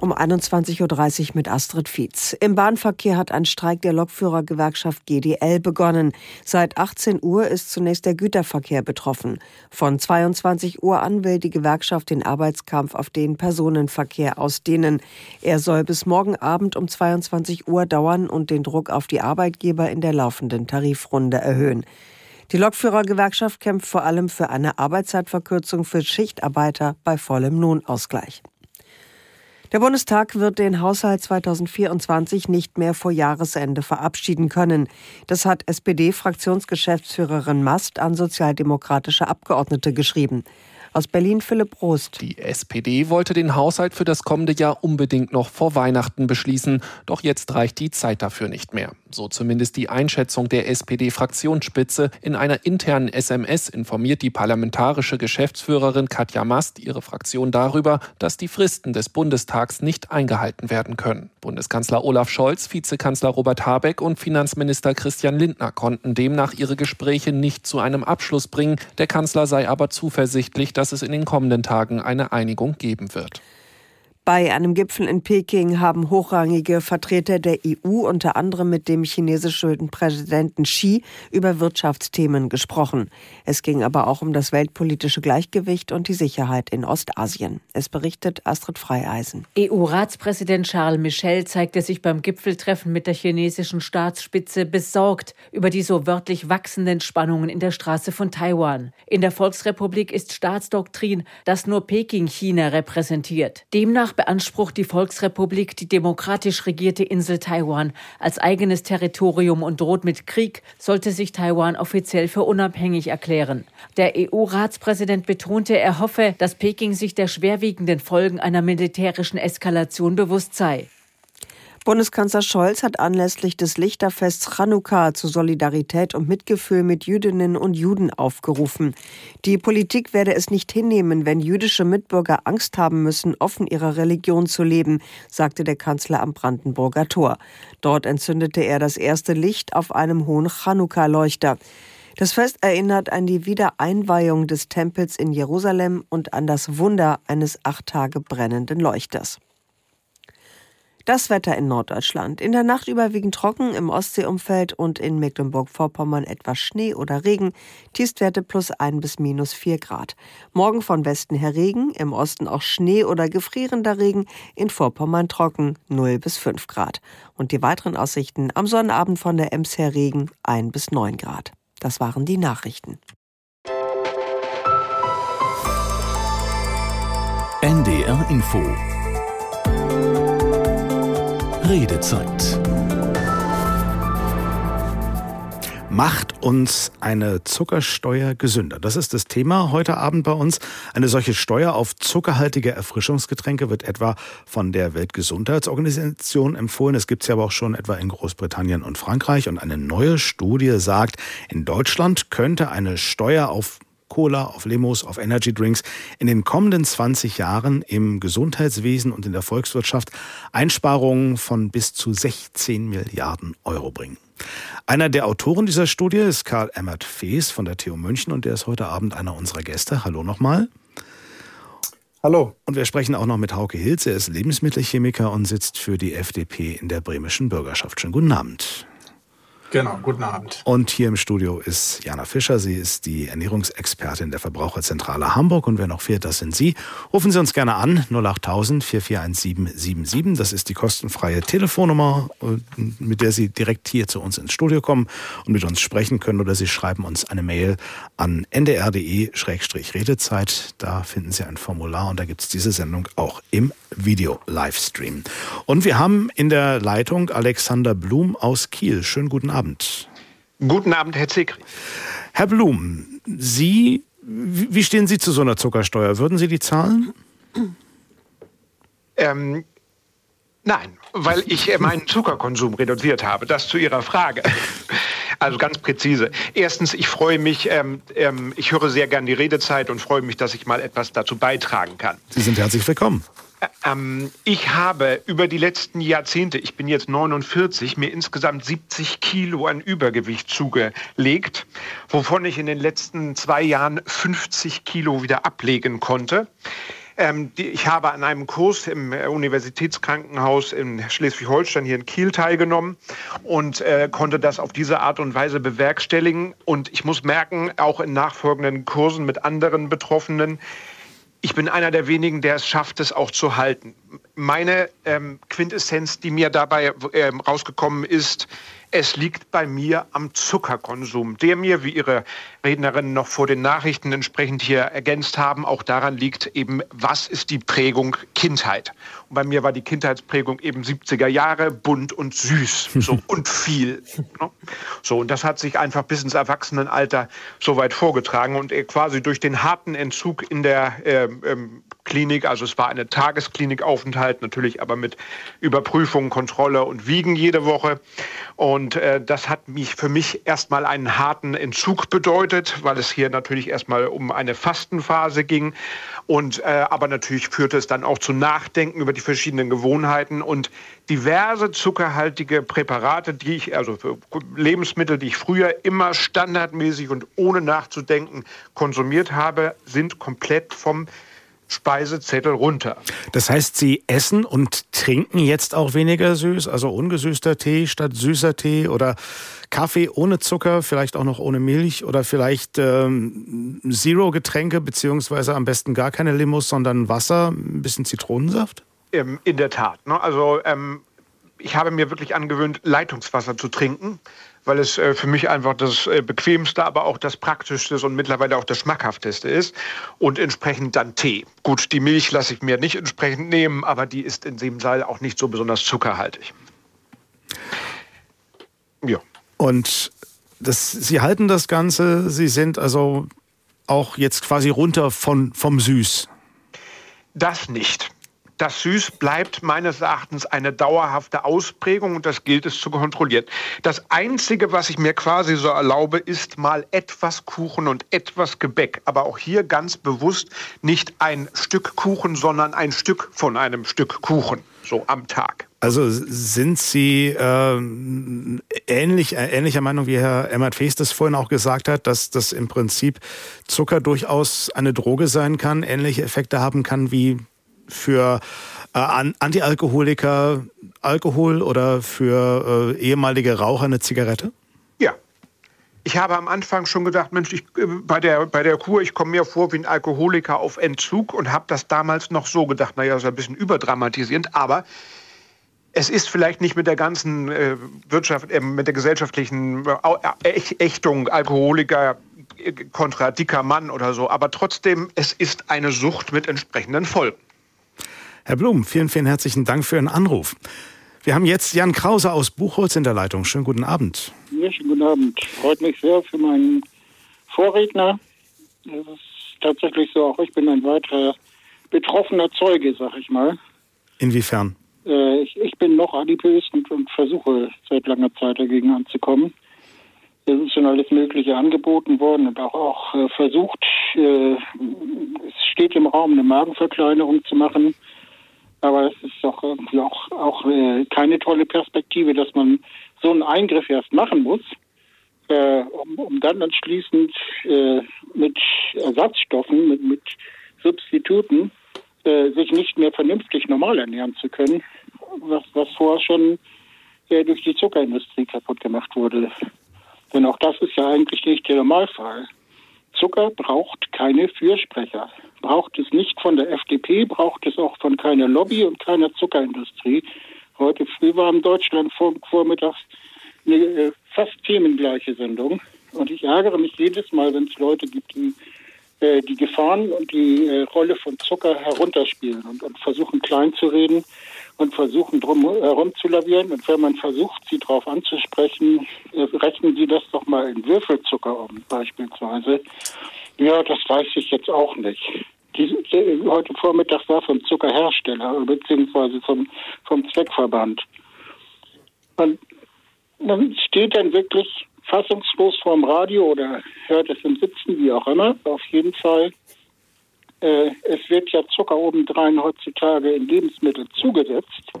um 21.30 Uhr mit Astrid Fietz. Im Bahnverkehr hat ein Streik der Lokführergewerkschaft GDL begonnen. Seit 18 Uhr ist zunächst der Güterverkehr betroffen. Von 22 Uhr an will die Gewerkschaft den Arbeitskampf auf den Personenverkehr ausdehnen. Er soll bis morgen Abend um 22 Uhr dauern und den Druck auf die Arbeitgeber in der laufenden Tarifrunde erhöhen. Die Lokführergewerkschaft kämpft vor allem für eine Arbeitszeitverkürzung für Schichtarbeiter bei vollem Lohnausgleich. Der Bundestag wird den Haushalt 2024 nicht mehr vor Jahresende verabschieden können. Das hat SPD-Fraktionsgeschäftsführerin Mast an sozialdemokratische Abgeordnete geschrieben. Aus Berlin Philipp Prost. Die SPD wollte den Haushalt für das kommende Jahr unbedingt noch vor Weihnachten beschließen, doch jetzt reicht die Zeit dafür nicht mehr. So zumindest die Einschätzung der SPD-Fraktionsspitze. In einer internen SMS informiert die parlamentarische Geschäftsführerin Katja Mast ihre Fraktion darüber, dass die Fristen des Bundestags nicht eingehalten werden können. Bundeskanzler Olaf Scholz, Vizekanzler Robert Habeck und Finanzminister Christian Lindner konnten demnach ihre Gespräche nicht zu einem Abschluss bringen. Der Kanzler sei aber zuversichtlich, dass es in den kommenden Tagen eine Einigung geben wird. Bei einem Gipfel in Peking haben hochrangige Vertreter der EU unter anderem mit dem chinesischen Präsidenten Xi über Wirtschaftsthemen gesprochen. Es ging aber auch um das weltpolitische Gleichgewicht und die Sicherheit in Ostasien. Es berichtet Astrid Freieisen. EU-Ratspräsident Charles Michel zeigte sich beim Gipfeltreffen mit der chinesischen Staatsspitze besorgt über die so wörtlich wachsenden Spannungen in der Straße von Taiwan. In der Volksrepublik ist Staatsdoktrin, dass nur Peking China repräsentiert. Demnach beansprucht die Volksrepublik die demokratisch regierte Insel Taiwan als eigenes Territorium und droht mit Krieg, sollte sich Taiwan offiziell für unabhängig erklären. Der EU-Ratspräsident betonte, er hoffe, dass Peking sich der schwerwiegenden Folgen einer militärischen Eskalation bewusst sei. Bundeskanzler Scholz hat anlässlich des Lichterfests Chanukka zu Solidarität und Mitgefühl mit Jüdinnen und Juden aufgerufen. Die Politik werde es nicht hinnehmen, wenn jüdische Mitbürger Angst haben müssen, offen ihrer Religion zu leben, sagte der Kanzler am Brandenburger Tor. Dort entzündete er das erste Licht auf einem hohen Chanukka-Leuchter. Das Fest erinnert an die Wiedereinweihung des Tempels in Jerusalem und an das Wunder eines acht Tage brennenden Leuchters. Das Wetter in Norddeutschland. In der Nacht überwiegend trocken, im Ostseeumfeld und in Mecklenburg-Vorpommern etwas Schnee oder Regen. Tiefstwerte plus 1 bis minus 4 Grad. Morgen von Westen her Regen, im Osten auch Schnee oder gefrierender Regen, in Vorpommern trocken 0 bis 5 Grad. Und die weiteren Aussichten am Sonnabend von der Ems her Regen 1 bis 9 Grad. Das waren die Nachrichten. NDR Info Redezeit. Macht uns eine Zuckersteuer gesünder? Das ist das Thema heute Abend bei uns. Eine solche Steuer auf zuckerhaltige Erfrischungsgetränke wird etwa von der Weltgesundheitsorganisation empfohlen. Es gibt es ja aber auch schon etwa in Großbritannien und Frankreich. Und eine neue Studie sagt, in Deutschland könnte eine Steuer auf Cola, auf Limos, auf Energy Drinks in den kommenden 20 Jahren im Gesundheitswesen und in der Volkswirtschaft Einsparungen von bis zu 16 Milliarden Euro bringen. Einer der Autoren dieser Studie ist Karl Emmert Fees von der TU München und der ist heute Abend einer unserer Gäste. Hallo nochmal. Hallo. Und wir sprechen auch noch mit Hauke Hilz. Er ist Lebensmittelchemiker und sitzt für die FDP in der bremischen Bürgerschaft. Schönen guten Abend. Genau, guten Abend. Und hier im Studio ist Jana Fischer. Sie ist die Ernährungsexpertin der Verbraucherzentrale Hamburg. Und wer noch fehlt, das sind Sie. Rufen Sie uns gerne an, 08000 441777. Das ist die kostenfreie Telefonnummer, äh, mit der Sie direkt hier zu uns ins Studio kommen und mit uns sprechen können. Oder Sie schreiben uns eine Mail an ndr.de-redezeit. Da finden Sie ein Formular und da gibt es diese Sendung auch im Video-Livestream. Und wir haben in der Leitung Alexander Blum aus Kiel. Schönen guten Abend. Guten Abend, Herr Zekri. Herr Blum, Sie, wie stehen Sie zu so einer Zuckersteuer? Würden Sie die zahlen? Ähm, nein, weil ich meinen Zuckerkonsum reduziert habe. Das zu Ihrer Frage. *laughs* Also ganz präzise. Erstens, ich freue mich, ähm, ähm, ich höre sehr gern die Redezeit und freue mich, dass ich mal etwas dazu beitragen kann. Sie sind herzlich willkommen. Ähm, ich habe über die letzten Jahrzehnte, ich bin jetzt 49, mir insgesamt 70 Kilo an Übergewicht zugelegt, wovon ich in den letzten zwei Jahren 50 Kilo wieder ablegen konnte. Ähm, ich habe an einem Kurs im Universitätskrankenhaus in Schleswig-Holstein hier in Kiel teilgenommen und äh, konnte das auf diese Art und Weise bewerkstelligen. Und ich muss merken, auch in nachfolgenden Kursen mit anderen Betroffenen, ich bin einer der wenigen, der es schafft, es auch zu halten. Meine ähm, Quintessenz, die mir dabei ähm, rausgekommen ist, es liegt bei mir am Zuckerkonsum, der mir, wie Ihre Rednerinnen noch vor den Nachrichten entsprechend hier ergänzt haben, auch daran liegt eben, was ist die Prägung Kindheit. Und bei mir war die Kindheitsprägung eben 70er Jahre, bunt und süß so, *laughs* und viel. Ne? So, und das hat sich einfach bis ins Erwachsenenalter so weit vorgetragen und quasi durch den harten Entzug in der äh, ähm, Klinik, also es war eine Tagesklinikaufenthalt, natürlich aber mit Überprüfung, Kontrolle und Wiegen jede Woche. Und äh, das hat mich für mich erstmal einen harten Entzug bedeutet, weil es hier natürlich erstmal um eine Fastenphase ging. Und äh, aber natürlich führte es dann auch zu Nachdenken über die verschiedenen Gewohnheiten und diverse zuckerhaltige Präparate, die ich, also Lebensmittel, die ich früher immer standardmäßig und ohne nachzudenken konsumiert habe, sind komplett vom Speisezettel runter. Das heißt, Sie essen und trinken jetzt auch weniger süß, also ungesüßter Tee statt süßer Tee oder Kaffee ohne Zucker, vielleicht auch noch ohne Milch oder vielleicht ähm, Zero-Getränke, beziehungsweise am besten gar keine Limos, sondern Wasser, ein bisschen Zitronensaft? Ähm, in der Tat. Ne? Also ähm, ich habe mir wirklich angewöhnt, Leitungswasser zu trinken weil es äh, für mich einfach das äh, bequemste, aber auch das praktischste und mittlerweile auch das schmackhafteste ist. Und entsprechend dann Tee. Gut, die Milch lasse ich mir nicht entsprechend nehmen, aber die ist in dem Saal auch nicht so besonders zuckerhaltig. Ja. Und das, Sie halten das Ganze, Sie sind also auch jetzt quasi runter von, vom Süß. Das nicht. Das Süß bleibt meines Erachtens eine dauerhafte Ausprägung und das gilt es zu kontrollieren. Das Einzige, was ich mir quasi so erlaube, ist mal etwas Kuchen und etwas Gebäck. Aber auch hier ganz bewusst nicht ein Stück Kuchen, sondern ein Stück von einem Stück Kuchen, so am Tag. Also sind Sie äh, ähnlich, äh, ähnlicher Meinung, wie Herr Emmert Feest das vorhin auch gesagt hat, dass das im Prinzip Zucker durchaus eine Droge sein kann, ähnliche Effekte haben kann wie für äh, Antialkoholiker Alkohol oder für äh, ehemalige Raucher eine Zigarette? Ja. Ich habe am Anfang schon gedacht, Mensch, ich, äh, bei, der, bei der Kur, ich komme mir vor wie ein Alkoholiker auf Entzug und habe das damals noch so gedacht, naja, das ist ein bisschen überdramatisierend, aber es ist vielleicht nicht mit der ganzen äh, Wirtschaft, äh, mit der gesellschaftlichen äh, Ächtung Alkoholiker äh, kontra dicker Mann oder so, aber trotzdem, es ist eine Sucht mit entsprechenden Folgen. Herr Blum, vielen, vielen herzlichen Dank für Ihren Anruf. Wir haben jetzt Jan Krause aus Buchholz in der Leitung. Schönen guten Abend. Ja, schönen guten Abend. Freut mich sehr für meinen Vorredner. Es ist tatsächlich so, auch ich bin ein weiterer betroffener Zeuge, sag ich mal. Inwiefern? Äh, ich, ich, bin noch adipös und, und, versuche seit langer Zeit dagegen anzukommen. Es ist schon alles Mögliche angeboten worden und auch, auch äh, versucht. Äh, es steht im Raum, eine Magenverkleinerung zu machen. Aber es ist doch auch, auch äh, keine tolle Perspektive, dass man so einen Eingriff erst machen muss, äh, um, um, dann anschließend äh, mit Ersatzstoffen, mit, mit Substituten, äh, sich nicht mehr vernünftig normal ernähren zu können, was, was vorher schon äh, durch die Zuckerindustrie kaputt gemacht wurde. Denn auch das ist ja eigentlich nicht der Normalfall. Zucker braucht keine Fürsprecher. Braucht es nicht von der FDP, braucht es auch von keiner Lobby und keiner Zuckerindustrie. Heute früh war im Deutschlandfunk vormittags eine äh, fast themengleiche Sendung. Und ich ärgere mich jedes Mal, wenn es Leute gibt, die äh, die Gefahren und die äh, Rolle von Zucker herunterspielen und, und versuchen klein zu reden und versuchen drum herum zu lavieren. Und wenn man versucht, sie darauf anzusprechen, äh, rechnen Sie das doch mal in Würfelzucker um, beispielsweise. Ja, das weiß ich jetzt auch nicht. Die, heute Vormittag war vom Zuckerhersteller beziehungsweise vom, vom Zweckverband. Und man steht dann wirklich fassungslos vorm Radio oder hört es im Sitzen, wie auch immer. Auf jeden Fall äh, es wird ja Zucker obendrein heutzutage in Lebensmittel zugesetzt,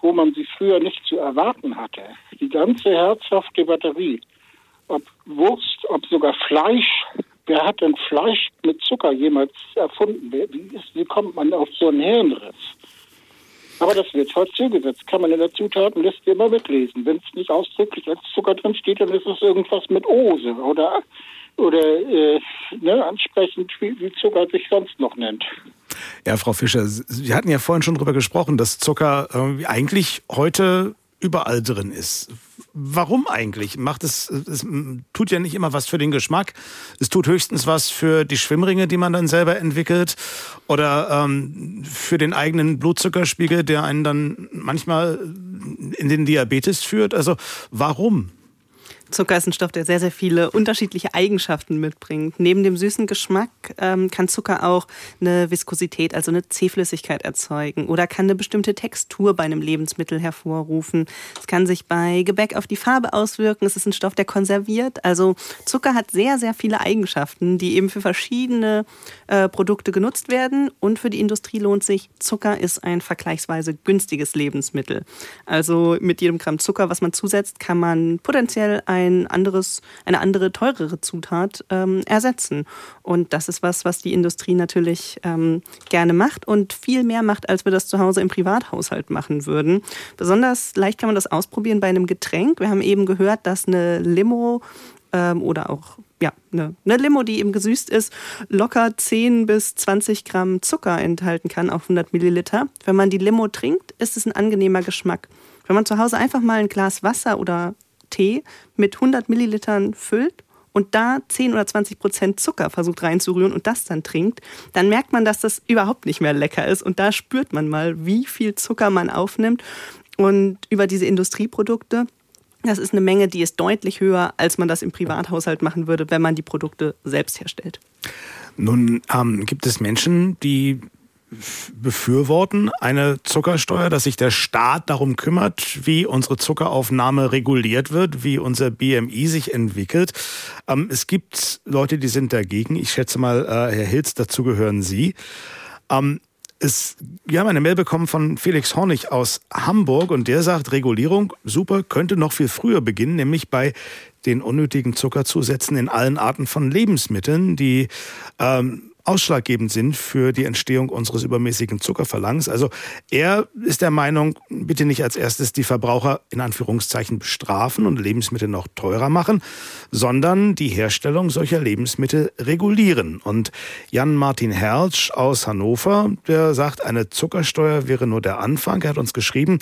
wo man sie früher nicht zu erwarten hatte. Die ganze herzhafte Batterie, ob Wurst, ob sogar Fleisch. Wer hat denn Fleisch mit Zucker jemals erfunden? Wie, ist, wie kommt man auf so einen Hirnriss? Aber das wird halt zugesetzt. Kann man in der Zutatenliste immer mitlesen. Wenn es nicht ausdrücklich als Zucker drin steht, dann ist es irgendwas mit Ose oder oder äh, ne, ansprechend, wie, wie Zucker sich sonst noch nennt. Ja, Frau Fischer, Sie hatten ja vorhin schon darüber gesprochen, dass Zucker äh, eigentlich heute überall drin ist. Warum eigentlich? Macht es, es tut ja nicht immer was für den Geschmack. Es tut höchstens was für die Schwimmringe, die man dann selber entwickelt oder ähm, für den eigenen Blutzuckerspiegel, der einen dann manchmal in den Diabetes führt. Also warum? Zucker ist ein Stoff, der sehr, sehr viele unterschiedliche Eigenschaften mitbringt. Neben dem süßen Geschmack ähm, kann Zucker auch eine Viskosität, also eine Zähflüssigkeit erzeugen oder kann eine bestimmte Textur bei einem Lebensmittel hervorrufen. Es kann sich bei Gebäck auf die Farbe auswirken. Es ist ein Stoff, der konserviert. Also Zucker hat sehr, sehr viele Eigenschaften, die eben für verschiedene äh, Produkte genutzt werden. Und für die Industrie lohnt sich, Zucker ist ein vergleichsweise günstiges Lebensmittel. Also mit jedem Gramm Zucker, was man zusetzt, kann man potenziell ein ein anderes, eine andere teurere Zutat ähm, ersetzen. Und das ist was, was die Industrie natürlich ähm, gerne macht und viel mehr macht, als wir das zu Hause im Privathaushalt machen würden. Besonders leicht kann man das ausprobieren bei einem Getränk. Wir haben eben gehört, dass eine Limo ähm, oder auch ja, eine, eine Limo, die eben gesüßt ist, locker 10 bis 20 Gramm Zucker enthalten kann auf 100 Milliliter. Wenn man die Limo trinkt, ist es ein angenehmer Geschmack. Wenn man zu Hause einfach mal ein Glas Wasser oder Tee mit 100 Millilitern füllt und da 10 oder 20 Prozent Zucker versucht reinzurühren und das dann trinkt, dann merkt man, dass das überhaupt nicht mehr lecker ist. Und da spürt man mal, wie viel Zucker man aufnimmt. Und über diese Industrieprodukte, das ist eine Menge, die ist deutlich höher, als man das im Privathaushalt machen würde, wenn man die Produkte selbst herstellt. Nun ähm, gibt es Menschen, die befürworten eine Zuckersteuer, dass sich der Staat darum kümmert, wie unsere Zuckeraufnahme reguliert wird, wie unser BMI sich entwickelt. Ähm, es gibt Leute, die sind dagegen. Ich schätze mal, äh, Herr Hilz, dazu gehören Sie. Ähm, es, wir haben eine Mail bekommen von Felix Hornig aus Hamburg und der sagt, Regulierung, super, könnte noch viel früher beginnen, nämlich bei den unnötigen Zuckerzusätzen in allen Arten von Lebensmitteln, die ähm, ausschlaggebend sind für die Entstehung unseres übermäßigen Zuckerverlangens. Also er ist der Meinung, bitte nicht als erstes die Verbraucher in Anführungszeichen bestrafen und Lebensmittel noch teurer machen, sondern die Herstellung solcher Lebensmittel regulieren. Und Jan-Martin Herrsch aus Hannover, der sagt, eine Zuckersteuer wäre nur der Anfang. Er hat uns geschrieben,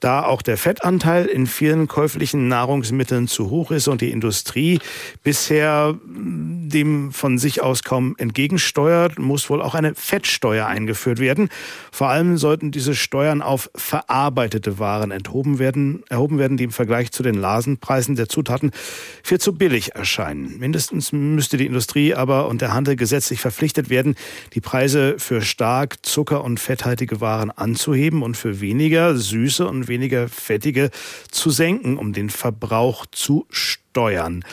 da auch der Fettanteil in vielen käuflichen Nahrungsmitteln zu hoch ist und die Industrie bisher dem von sich aus kaum entgegensteuert, besteuert, muss wohl auch eine Fettsteuer eingeführt werden. Vor allem sollten diese Steuern auf verarbeitete Waren enthoben werden, erhoben werden, die im Vergleich zu den Lasenpreisen der Zutaten viel zu billig erscheinen. Mindestens müsste die Industrie aber und der Handel gesetzlich verpflichtet werden, die Preise für stark zucker- und fetthaltige Waren anzuheben und für weniger süße und weniger fettige zu senken, um den Verbrauch zu steuern.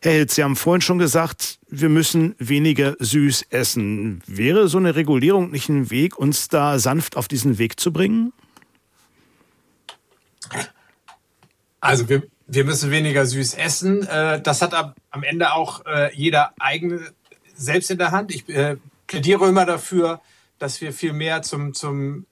Herr Hilz, Sie haben vorhin schon gesagt, wir müssen weniger süß essen. Wäre so eine Regulierung nicht ein Weg, uns da sanft auf diesen Weg zu bringen? Also wir, wir müssen weniger süß essen. Äh, das hat am Ende auch äh, jeder eigene selbst in der Hand. Ich äh, plädiere immer dafür, dass wir viel mehr zum, zum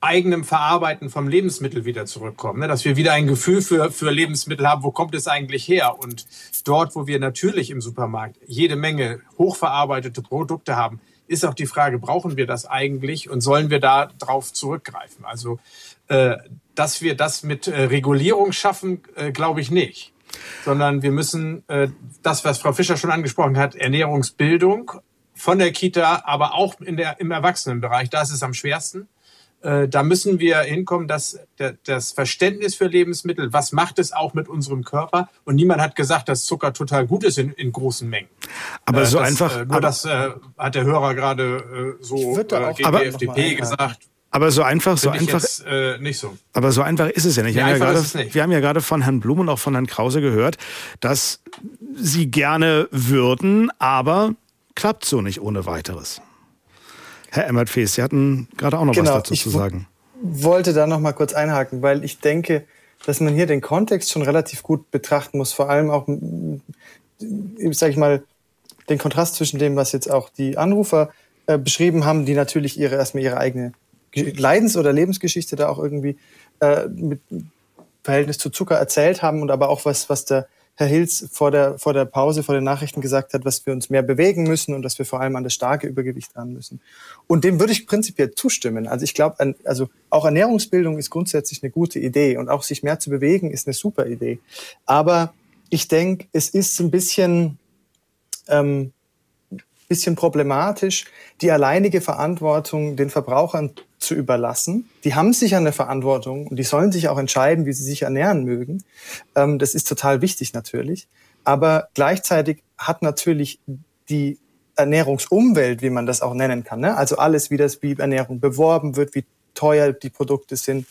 eigenem Verarbeiten vom Lebensmittel wieder zurückkommen, ne? dass wir wieder ein Gefühl für, für Lebensmittel haben, wo kommt es eigentlich her? Und dort, wo wir natürlich im Supermarkt jede Menge hochverarbeitete Produkte haben, ist auch die Frage, brauchen wir das eigentlich und sollen wir da drauf zurückgreifen? Also, äh, dass wir das mit äh, Regulierung schaffen, äh, glaube ich nicht. Sondern wir müssen äh, das, was Frau Fischer schon angesprochen hat, Ernährungsbildung von der Kita, aber auch in der, im Erwachsenenbereich, da ist es am schwersten da müssen wir hinkommen, dass das Verständnis für Lebensmittel, was macht es auch mit unserem Körper? Und niemand hat gesagt, dass Zucker total gut ist in, in großen Mengen. Aber äh, so das, einfach. Äh, nur das äh, hat der Hörer gerade äh, so äh, gegen aber, die FDP gesagt. Aber so einfach, so einfach. Jetzt, äh, nicht so. Aber so einfach ist es ja nicht. Wir, ja, haben, ja gerade, wir haben ja gerade von Herrn Blum und auch von Herrn Krause gehört, dass sie gerne würden, aber klappt so nicht ohne weiteres. Herr Emmert-Fees, Sie hatten gerade auch noch genau, was dazu zu sagen. Ich wollte da noch mal kurz einhaken, weil ich denke, dass man hier den Kontext schon relativ gut betrachten muss, vor allem auch, sage ich mal, den Kontrast zwischen dem, was jetzt auch die Anrufer äh, beschrieben haben, die natürlich ihre erstmal ihre eigene Leidens- oder Lebensgeschichte da auch irgendwie äh, mit Verhältnis zu Zucker erzählt haben und aber auch was, was der Herr Hilz vor der, vor der Pause, vor den Nachrichten gesagt hat, dass wir uns mehr bewegen müssen und dass wir vor allem an das starke Übergewicht ran müssen. Und dem würde ich prinzipiell zustimmen. Also ich glaube, also auch Ernährungsbildung ist grundsätzlich eine gute Idee und auch sich mehr zu bewegen ist eine super Idee. Aber ich denke, es ist ein bisschen, ähm, bisschen problematisch, die alleinige Verantwortung den Verbrauchern zu überlassen. Die haben sicher eine Verantwortung und die sollen sich auch entscheiden, wie sie sich ernähren mögen. Ähm, das ist total wichtig natürlich. Aber gleichzeitig hat natürlich die Ernährungsumwelt, wie man das auch nennen kann, ne? also alles, wie das wie Ernährung beworben wird, wie teuer die Produkte sind,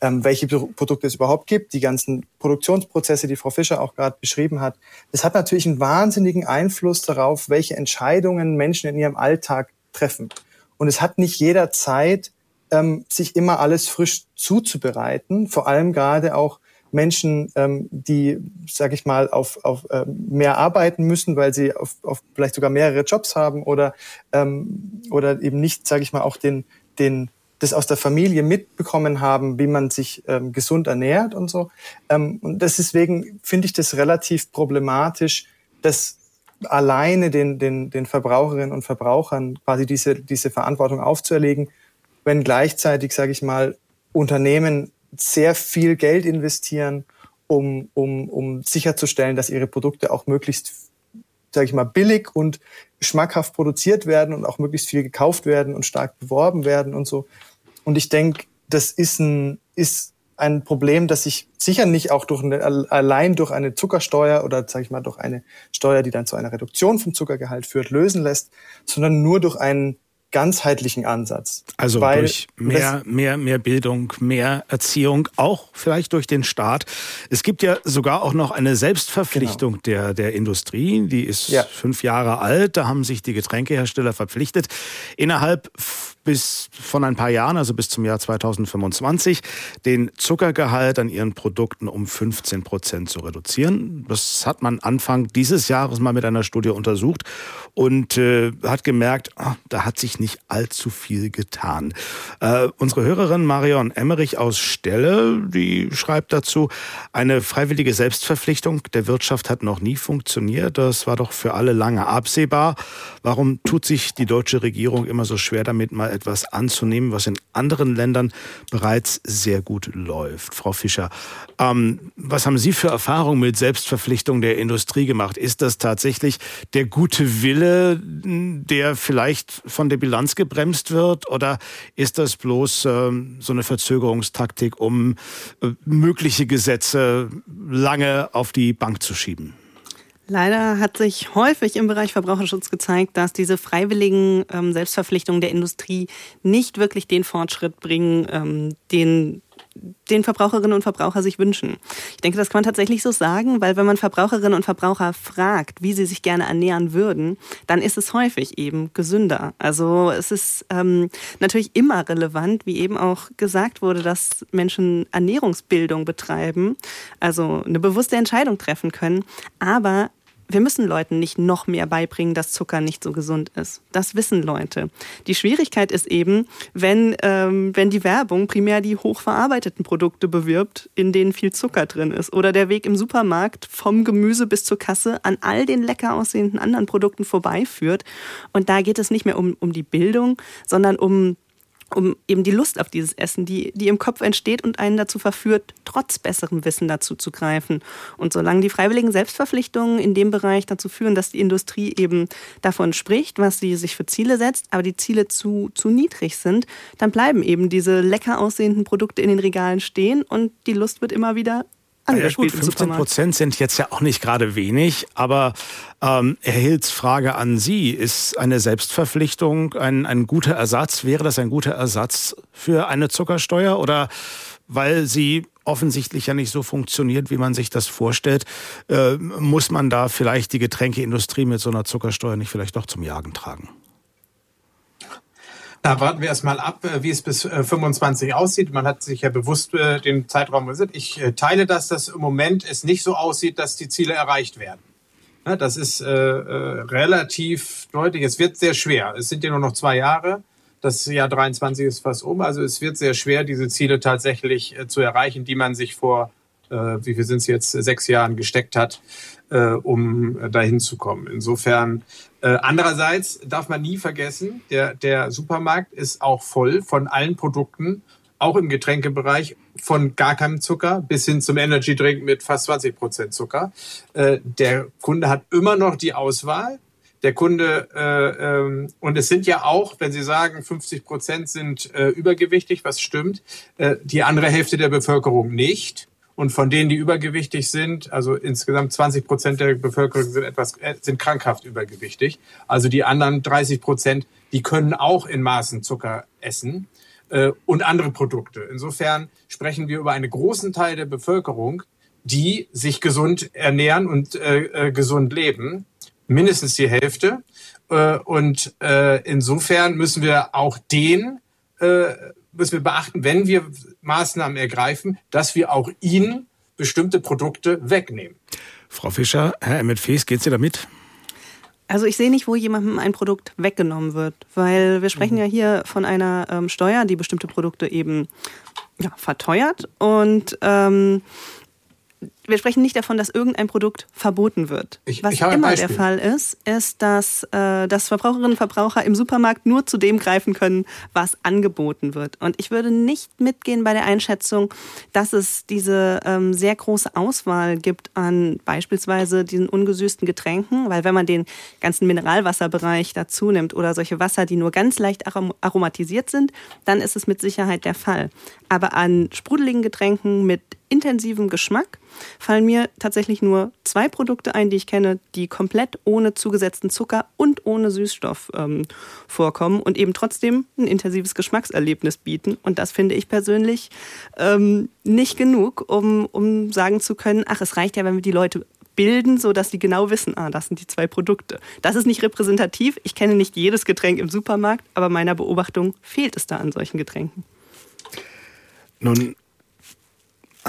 ähm, welche Produkte es überhaupt gibt, die ganzen Produktionsprozesse, die Frau Fischer auch gerade beschrieben hat. Das hat natürlich einen wahnsinnigen Einfluss darauf, welche Entscheidungen Menschen in ihrem Alltag treffen. Und es hat nicht jeder Zeit, ähm, sich immer alles frisch zuzubereiten, vor allem gerade auch Menschen, ähm, die, sag ich mal, auf, auf äh, mehr arbeiten müssen, weil sie auf, auf vielleicht sogar mehrere Jobs haben oder, ähm, oder eben nicht, sag ich mal, auch den, den das aus der Familie mitbekommen haben, wie man sich ähm, gesund ernährt und so. Ähm, und deswegen finde ich das relativ problematisch, dass alleine den, den, den Verbraucherinnen und Verbrauchern quasi diese, diese Verantwortung aufzuerlegen, wenn gleichzeitig, sage ich mal, Unternehmen sehr viel Geld investieren, um, um, um sicherzustellen, dass ihre Produkte auch möglichst, sage ich mal, billig und schmackhaft produziert werden und auch möglichst viel gekauft werden und stark beworben werden und so. Und ich denke, das ist ein, ist ein Problem, das sich sicher nicht auch durch eine, allein durch eine Zuckersteuer oder sage ich mal durch eine Steuer, die dann zu einer Reduktion vom Zuckergehalt führt, lösen lässt, sondern nur durch einen ganzheitlichen Ansatz. Also Weil durch mehr, mehr, mehr Bildung, mehr Erziehung, auch vielleicht durch den Staat. Es gibt ja sogar auch noch eine Selbstverpflichtung genau. der, der Industrie, die ist ja. fünf Jahre alt. Da haben sich die Getränkehersteller verpflichtet, innerhalb bis von ein paar Jahren, also bis zum Jahr 2025, den Zuckergehalt an ihren Produkten um 15 Prozent zu reduzieren. Das hat man Anfang dieses Jahres mal mit einer Studie untersucht und äh, hat gemerkt, oh, da hat sich nicht allzu viel getan. Äh, unsere Hörerin Marion Emmerich aus Stelle, die schreibt dazu, eine freiwillige Selbstverpflichtung der Wirtschaft hat noch nie funktioniert. Das war doch für alle lange absehbar. Warum tut sich die deutsche Regierung immer so schwer damit, mal etwas anzunehmen, was in anderen Ländern bereits sehr gut läuft. Frau Fischer, ähm, was haben Sie für Erfahrungen mit Selbstverpflichtung der Industrie gemacht? Ist das tatsächlich der gute Wille, der vielleicht von der Bilanz gebremst wird? Oder ist das bloß ähm, so eine Verzögerungstaktik, um äh, mögliche Gesetze lange auf die Bank zu schieben? Leider hat sich häufig im Bereich Verbraucherschutz gezeigt, dass diese freiwilligen ähm, Selbstverpflichtungen der Industrie nicht wirklich den Fortschritt bringen, ähm, den den Verbraucherinnen und Verbraucher sich wünschen. Ich denke, das kann man tatsächlich so sagen, weil wenn man Verbraucherinnen und Verbraucher fragt, wie sie sich gerne ernähren würden, dann ist es häufig eben gesünder. Also es ist ähm, natürlich immer relevant, wie eben auch gesagt wurde, dass Menschen Ernährungsbildung betreiben, also eine bewusste Entscheidung treffen können. Aber wir müssen Leuten nicht noch mehr beibringen, dass Zucker nicht so gesund ist. Das wissen Leute. Die Schwierigkeit ist eben, wenn, ähm, wenn die Werbung primär die hochverarbeiteten Produkte bewirbt, in denen viel Zucker drin ist. Oder der Weg im Supermarkt vom Gemüse bis zur Kasse an all den lecker aussehenden anderen Produkten vorbeiführt. Und da geht es nicht mehr um, um die Bildung, sondern um um eben die Lust auf dieses Essen, die, die im Kopf entsteht und einen dazu verführt, trotz besserem Wissen dazu zu greifen. Und solange die freiwilligen Selbstverpflichtungen in dem Bereich dazu führen, dass die Industrie eben davon spricht, was sie sich für Ziele setzt, aber die Ziele zu, zu niedrig sind, dann bleiben eben diese lecker aussehenden Produkte in den Regalen stehen und die Lust wird immer wieder ja, gut, 15 Prozent sind jetzt ja auch nicht gerade wenig, aber ähm, Herr Hills Frage an Sie, ist eine Selbstverpflichtung ein, ein guter Ersatz? Wäre das ein guter Ersatz für eine Zuckersteuer oder weil sie offensichtlich ja nicht so funktioniert, wie man sich das vorstellt, äh, muss man da vielleicht die Getränkeindustrie mit so einer Zuckersteuer nicht vielleicht doch zum Jagen tragen? Da warten wir erstmal ab, äh, wie es bis 25 äh, aussieht. Man hat sich ja bewusst äh, den Zeitraum gesetzt. Ich teile das, dass im Moment es nicht so aussieht, dass die Ziele erreicht werden. Das ist relativ deutlich. Es wird sehr schwer. Es sind ja nur noch zwei Jahre. Das Jahr 23 ist fast um. Also es wird sehr schwer, diese Ziele tatsächlich zu erreichen, die man sich vor, wie viel sind es jetzt, sechs Jahren gesteckt hat, um dahin zu kommen. Insofern äh, andererseits darf man nie vergessen, der, der Supermarkt ist auch voll von allen Produkten, auch im Getränkebereich, von gar keinem Zucker bis hin zum Energy Drink mit fast 20 Prozent Zucker. Äh, der Kunde hat immer noch die Auswahl. Der Kunde, äh, ähm, und es sind ja auch, wenn Sie sagen, 50 Prozent sind äh, übergewichtig, was stimmt, äh, die andere Hälfte der Bevölkerung nicht. Und von denen, die übergewichtig sind, also insgesamt 20 Prozent der Bevölkerung sind etwas, äh, sind krankhaft übergewichtig. Also die anderen 30 Prozent, die können auch in Maßen Zucker essen äh, und andere Produkte. Insofern sprechen wir über einen großen Teil der Bevölkerung, die sich gesund ernähren und äh, äh, gesund leben. Mindestens die Hälfte. Äh, und insofern müssen wir auch den müssen wir beachten, wenn wir Maßnahmen ergreifen, dass wir auch ihnen bestimmte Produkte wegnehmen. Frau Fischer, Herr Emmett Fees, geht Sie damit? Also ich sehe nicht, wo jemandem ein Produkt weggenommen wird, weil wir sprechen ja hier von einer ähm, Steuer, die bestimmte Produkte eben ja, verteuert und ähm, wir sprechen nicht davon, dass irgendein Produkt verboten wird. Ich, Was ich ein immer der Fall ist, ist, dass, äh, dass Verbraucherinnen und Verbraucher im Supermarkt nur zu dem greifen können, was angeboten wird. Und ich würde nicht mitgehen bei der Einschätzung, dass es diese ähm, sehr große Auswahl gibt an beispielsweise diesen ungesüßten Getränken, weil wenn man den ganzen Mineralwasserbereich dazu nimmt oder solche Wasser, die nur ganz leicht arom aromatisiert sind, dann ist es mit Sicherheit der Fall. Aber an sprudeligen Getränken mit intensivem Geschmack fallen mir tatsächlich nur zwei Produkte ein, die ich kenne, die komplett ohne zugesetzten Zucker und ohne Süßstoff ähm, vorkommen und eben trotzdem ein intensives Geschmackserlebnis bieten. Und das finde ich persönlich ähm, nicht genug, um, um sagen zu können, ach, es reicht ja, wenn wir die Leute bilden, so dass sie genau wissen, ah, das sind die zwei Produkte. Das ist nicht repräsentativ. Ich kenne nicht jedes Getränk im Supermarkt, aber meiner Beobachtung fehlt es da an solchen Getränken. Nun,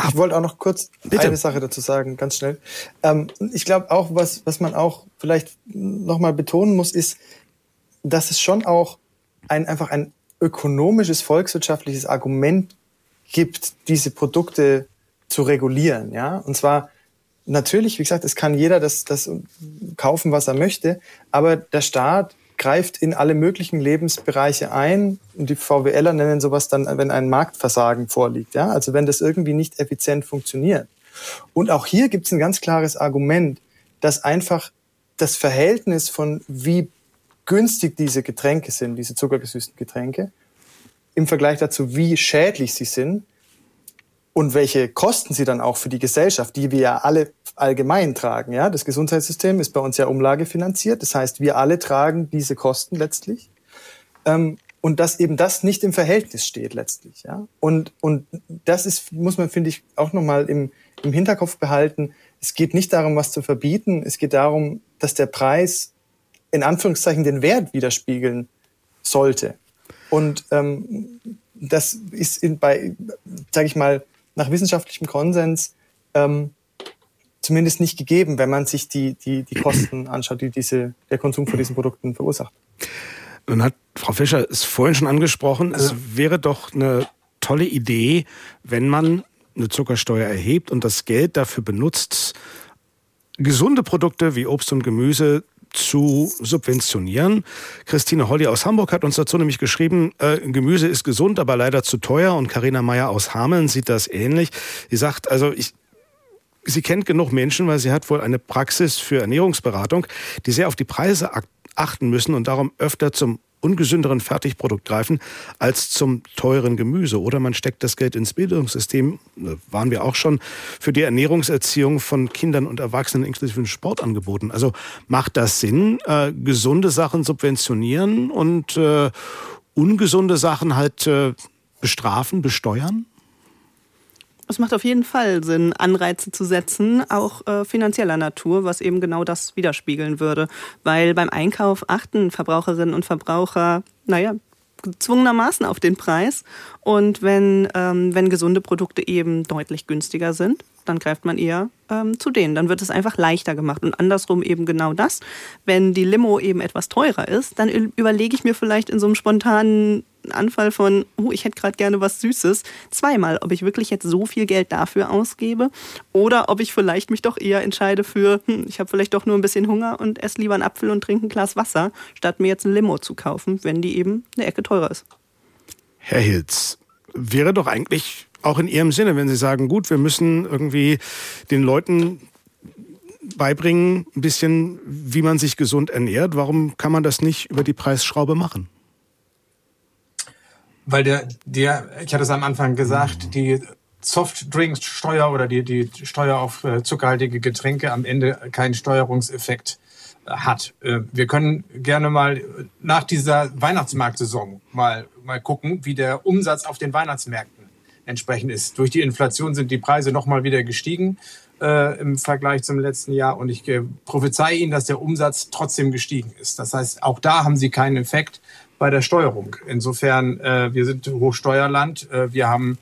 Ich wollte auch noch kurz Bitte. eine Sache dazu sagen, ganz schnell. Ähm, ich glaube auch, was, was man auch vielleicht nochmal betonen muss, ist, dass es schon auch ein, einfach ein ökonomisches, volkswirtschaftliches Argument gibt, diese Produkte zu regulieren. Ja? Und zwar natürlich, wie gesagt, es kann jeder das, das kaufen, was er möchte, aber der Staat greift in alle möglichen Lebensbereiche ein und die VWLer nennen sowas dann, wenn ein Marktversagen vorliegt. Ja? Also wenn das irgendwie nicht effizient funktioniert. Und auch hier gibt es ein ganz klares Argument, dass einfach das Verhältnis von wie günstig diese Getränke sind, diese zuckergesüßten Getränke, im Vergleich dazu, wie schädlich sie sind und welche Kosten sie dann auch für die Gesellschaft, die wir ja alle allgemein tragen. Ja, das Gesundheitssystem ist bei uns ja umlagefinanziert. Das heißt, wir alle tragen diese Kosten letztlich. Ähm, und dass eben das nicht im Verhältnis steht letztlich. Ja? Und, und das ist, muss man, finde ich, auch nochmal im, im Hinterkopf behalten. Es geht nicht darum, was zu verbieten. Es geht darum, dass der Preis in Anführungszeichen den Wert widerspiegeln sollte. Und ähm, das ist in, bei, sage ich mal, nach wissenschaftlichem Konsens ähm, zumindest nicht gegeben, wenn man sich die, die, die Kosten *clears throat* anschaut, die diese, der Konsum von diesen Produkten verursacht. Nun hat Frau Fischer es vorhin schon angesprochen, es wäre doch eine tolle Idee, wenn man eine Zuckersteuer erhebt und das Geld dafür benutzt, gesunde Produkte wie Obst und Gemüse zu subventionieren. Christine Holly aus Hamburg hat uns dazu nämlich geschrieben, äh, Gemüse ist gesund, aber leider zu teuer. Und Karina Meyer aus Hameln sieht das ähnlich. Sie sagt, also ich, sie kennt genug Menschen, weil sie hat wohl eine Praxis für Ernährungsberatung, die sehr auf die Preise achten müssen und darum öfter zum ungesünderen Fertigprodukt greifen als zum teuren Gemüse. Oder man steckt das Geld ins Bildungssystem, waren wir auch schon, für die Ernährungserziehung von Kindern und Erwachsenen inklusive Sportangeboten. Also macht das Sinn, äh, gesunde Sachen subventionieren und äh, ungesunde Sachen halt äh, bestrafen, besteuern? Es macht auf jeden Fall Sinn, Anreize zu setzen, auch äh, finanzieller Natur, was eben genau das widerspiegeln würde. Weil beim Einkauf achten Verbraucherinnen und Verbraucher, naja, gezwungenermaßen auf den Preis. Und wenn, ähm, wenn gesunde Produkte eben deutlich günstiger sind, dann greift man eher ähm, zu denen. Dann wird es einfach leichter gemacht. Und andersrum eben genau das. Wenn die Limo eben etwas teurer ist, dann überlege ich mir vielleicht in so einem spontanen Anfall von, oh, ich hätte gerade gerne was Süßes, zweimal, ob ich wirklich jetzt so viel Geld dafür ausgebe oder ob ich vielleicht mich doch eher entscheide für, hm, ich habe vielleicht doch nur ein bisschen Hunger und esse lieber einen Apfel und trinke ein Glas Wasser, statt mir jetzt ein Limo zu kaufen, wenn die eben eine Ecke teurer ist. Herr Hilz, wäre doch eigentlich auch in Ihrem Sinne, wenn Sie sagen, gut, wir müssen irgendwie den Leuten beibringen, ein bisschen, wie man sich gesund ernährt. Warum kann man das nicht über die Preisschraube machen? Weil der, der, ich hatte es am Anfang gesagt, die Softdrinks-Steuer oder die, die Steuer auf äh, zuckerhaltige Getränke am Ende keinen Steuerungseffekt äh, hat. Äh, wir können gerne mal nach dieser Weihnachtsmarktsaison mal, mal gucken, wie der Umsatz auf den Weihnachtsmärkten entsprechend ist. Durch die Inflation sind die Preise nochmal wieder gestiegen äh, im Vergleich zum letzten Jahr und ich äh, prophezei Ihnen, dass der Umsatz trotzdem gestiegen ist. Das heißt, auch da haben Sie keinen Effekt bei der Steuerung. Insofern, äh, wir sind Hochsteuerland, äh, wir haben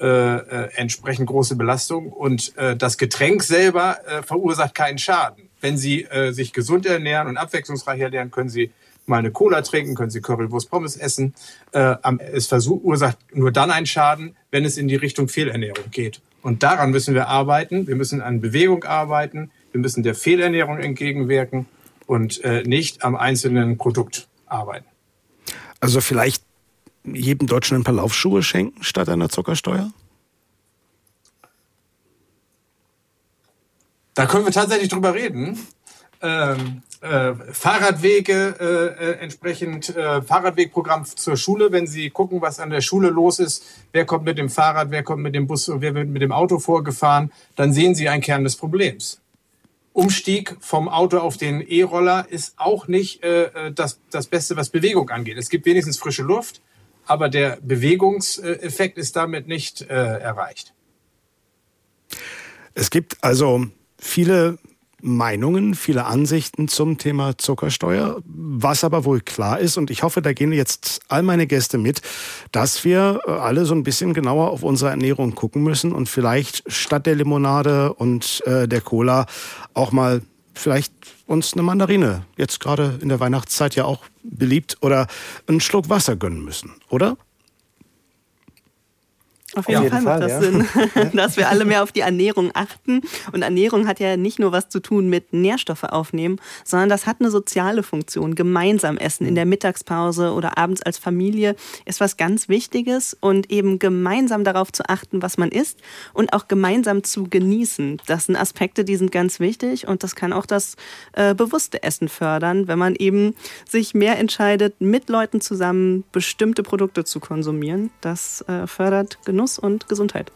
äh, äh, entsprechend große Belastung und äh, das Getränk selber äh, verursacht keinen Schaden. Wenn Sie äh, sich gesund ernähren und abwechslungsreich ernähren, können Sie mal eine Cola trinken, können Sie Currywurst Pommes essen. Äh, es verursacht nur dann einen Schaden, wenn es in die Richtung Fehlernährung geht. Und daran müssen wir arbeiten. Wir müssen an Bewegung arbeiten. Wir müssen der Fehlernährung entgegenwirken und äh, nicht am einzelnen Produkt arbeiten. Also vielleicht jedem Deutschen ein paar Laufschuhe schenken statt einer Zuckersteuer? Da können wir tatsächlich drüber reden. Ähm, äh, Fahrradwege, äh, äh, entsprechend äh, Fahrradwegprogramm zur Schule, wenn Sie gucken, was an der Schule los ist, wer kommt mit dem Fahrrad, wer kommt mit dem Bus, wer wird mit dem Auto vorgefahren, dann sehen Sie einen Kern des Problems. Umstieg vom Auto auf den E-Roller ist auch nicht äh, äh, das, das Beste, was Bewegung angeht. Es gibt wenigstens frische Luft, aber der Bewegungseffekt ist damit nicht äh, erreicht. Es gibt also viele Meinungen, viele Ansichten zum Thema Zuckersteuer. Was aber wohl klar ist, und ich hoffe, da gehen jetzt all meine Gäste mit, dass wir äh, alle so ein bisschen genauer auf unsere Ernährung gucken müssen und vielleicht statt der Limonade und äh, der Cola auch mal vielleicht uns eine Mandarine, jetzt gerade in der Weihnachtszeit ja auch beliebt, oder einen Schluck Wasser gönnen müssen, oder? Auf jeden, Fall macht das ja. Sinn, *laughs* dass wir alle mehr auf die Ernährung achten. Und Ernährung hat ja nicht nur was zu tun mit Nährstoffe aufnehmen, sondern das hat eine soziale Funktion. Gemeinsam essen in der Mittagspause oder abends als Familie ist was ganz Wichtiges und eben gemeinsam darauf zu achten, was man isst und auch gemeinsam zu genießen. Das sind Aspekte, die sind ganz wichtig und das kann auch das äh, bewusste Essen fördern, wenn man eben sich mehr entscheidet, mit Leuten zusammen bestimmte Produkte zu konsumieren. Das äh, fördert Genuss Genuss und Gesundheit.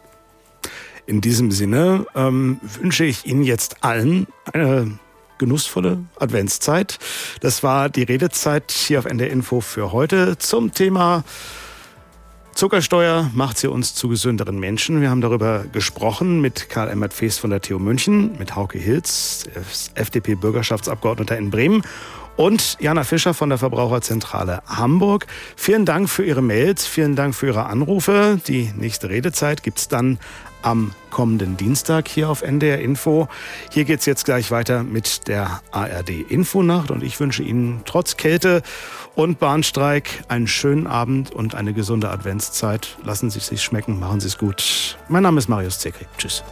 In diesem Sinne ähm, wünsche ich Ihnen jetzt allen eine genussvolle Adventszeit. Das war die Redezeit hier auf NDR Info für heute zum Thema Zuckersteuer macht sie uns zu gesünderen Menschen. Wir haben darüber gesprochen mit Karl Emmert Feest von der TU München, mit Hauke Hilz, FDP-Bürgerschaftsabgeordneter in Bremen und Jana Fischer von der Verbraucherzentrale Hamburg. Vielen Dank für Ihre Mails, vielen Dank für Ihre Anrufe. Die nächste Redezeit gibt es dann am kommenden Dienstag hier auf NDR Info. Hier geht es jetzt gleich weiter mit der ARD Infonacht und ich wünsche Ihnen trotz Kälte und Bahnstreik einen schönen Abend und eine gesunde Adventszeit. Lassen Sie es sich schmecken, machen Sie es gut. Mein Name ist Marius Zekri. Tschüss.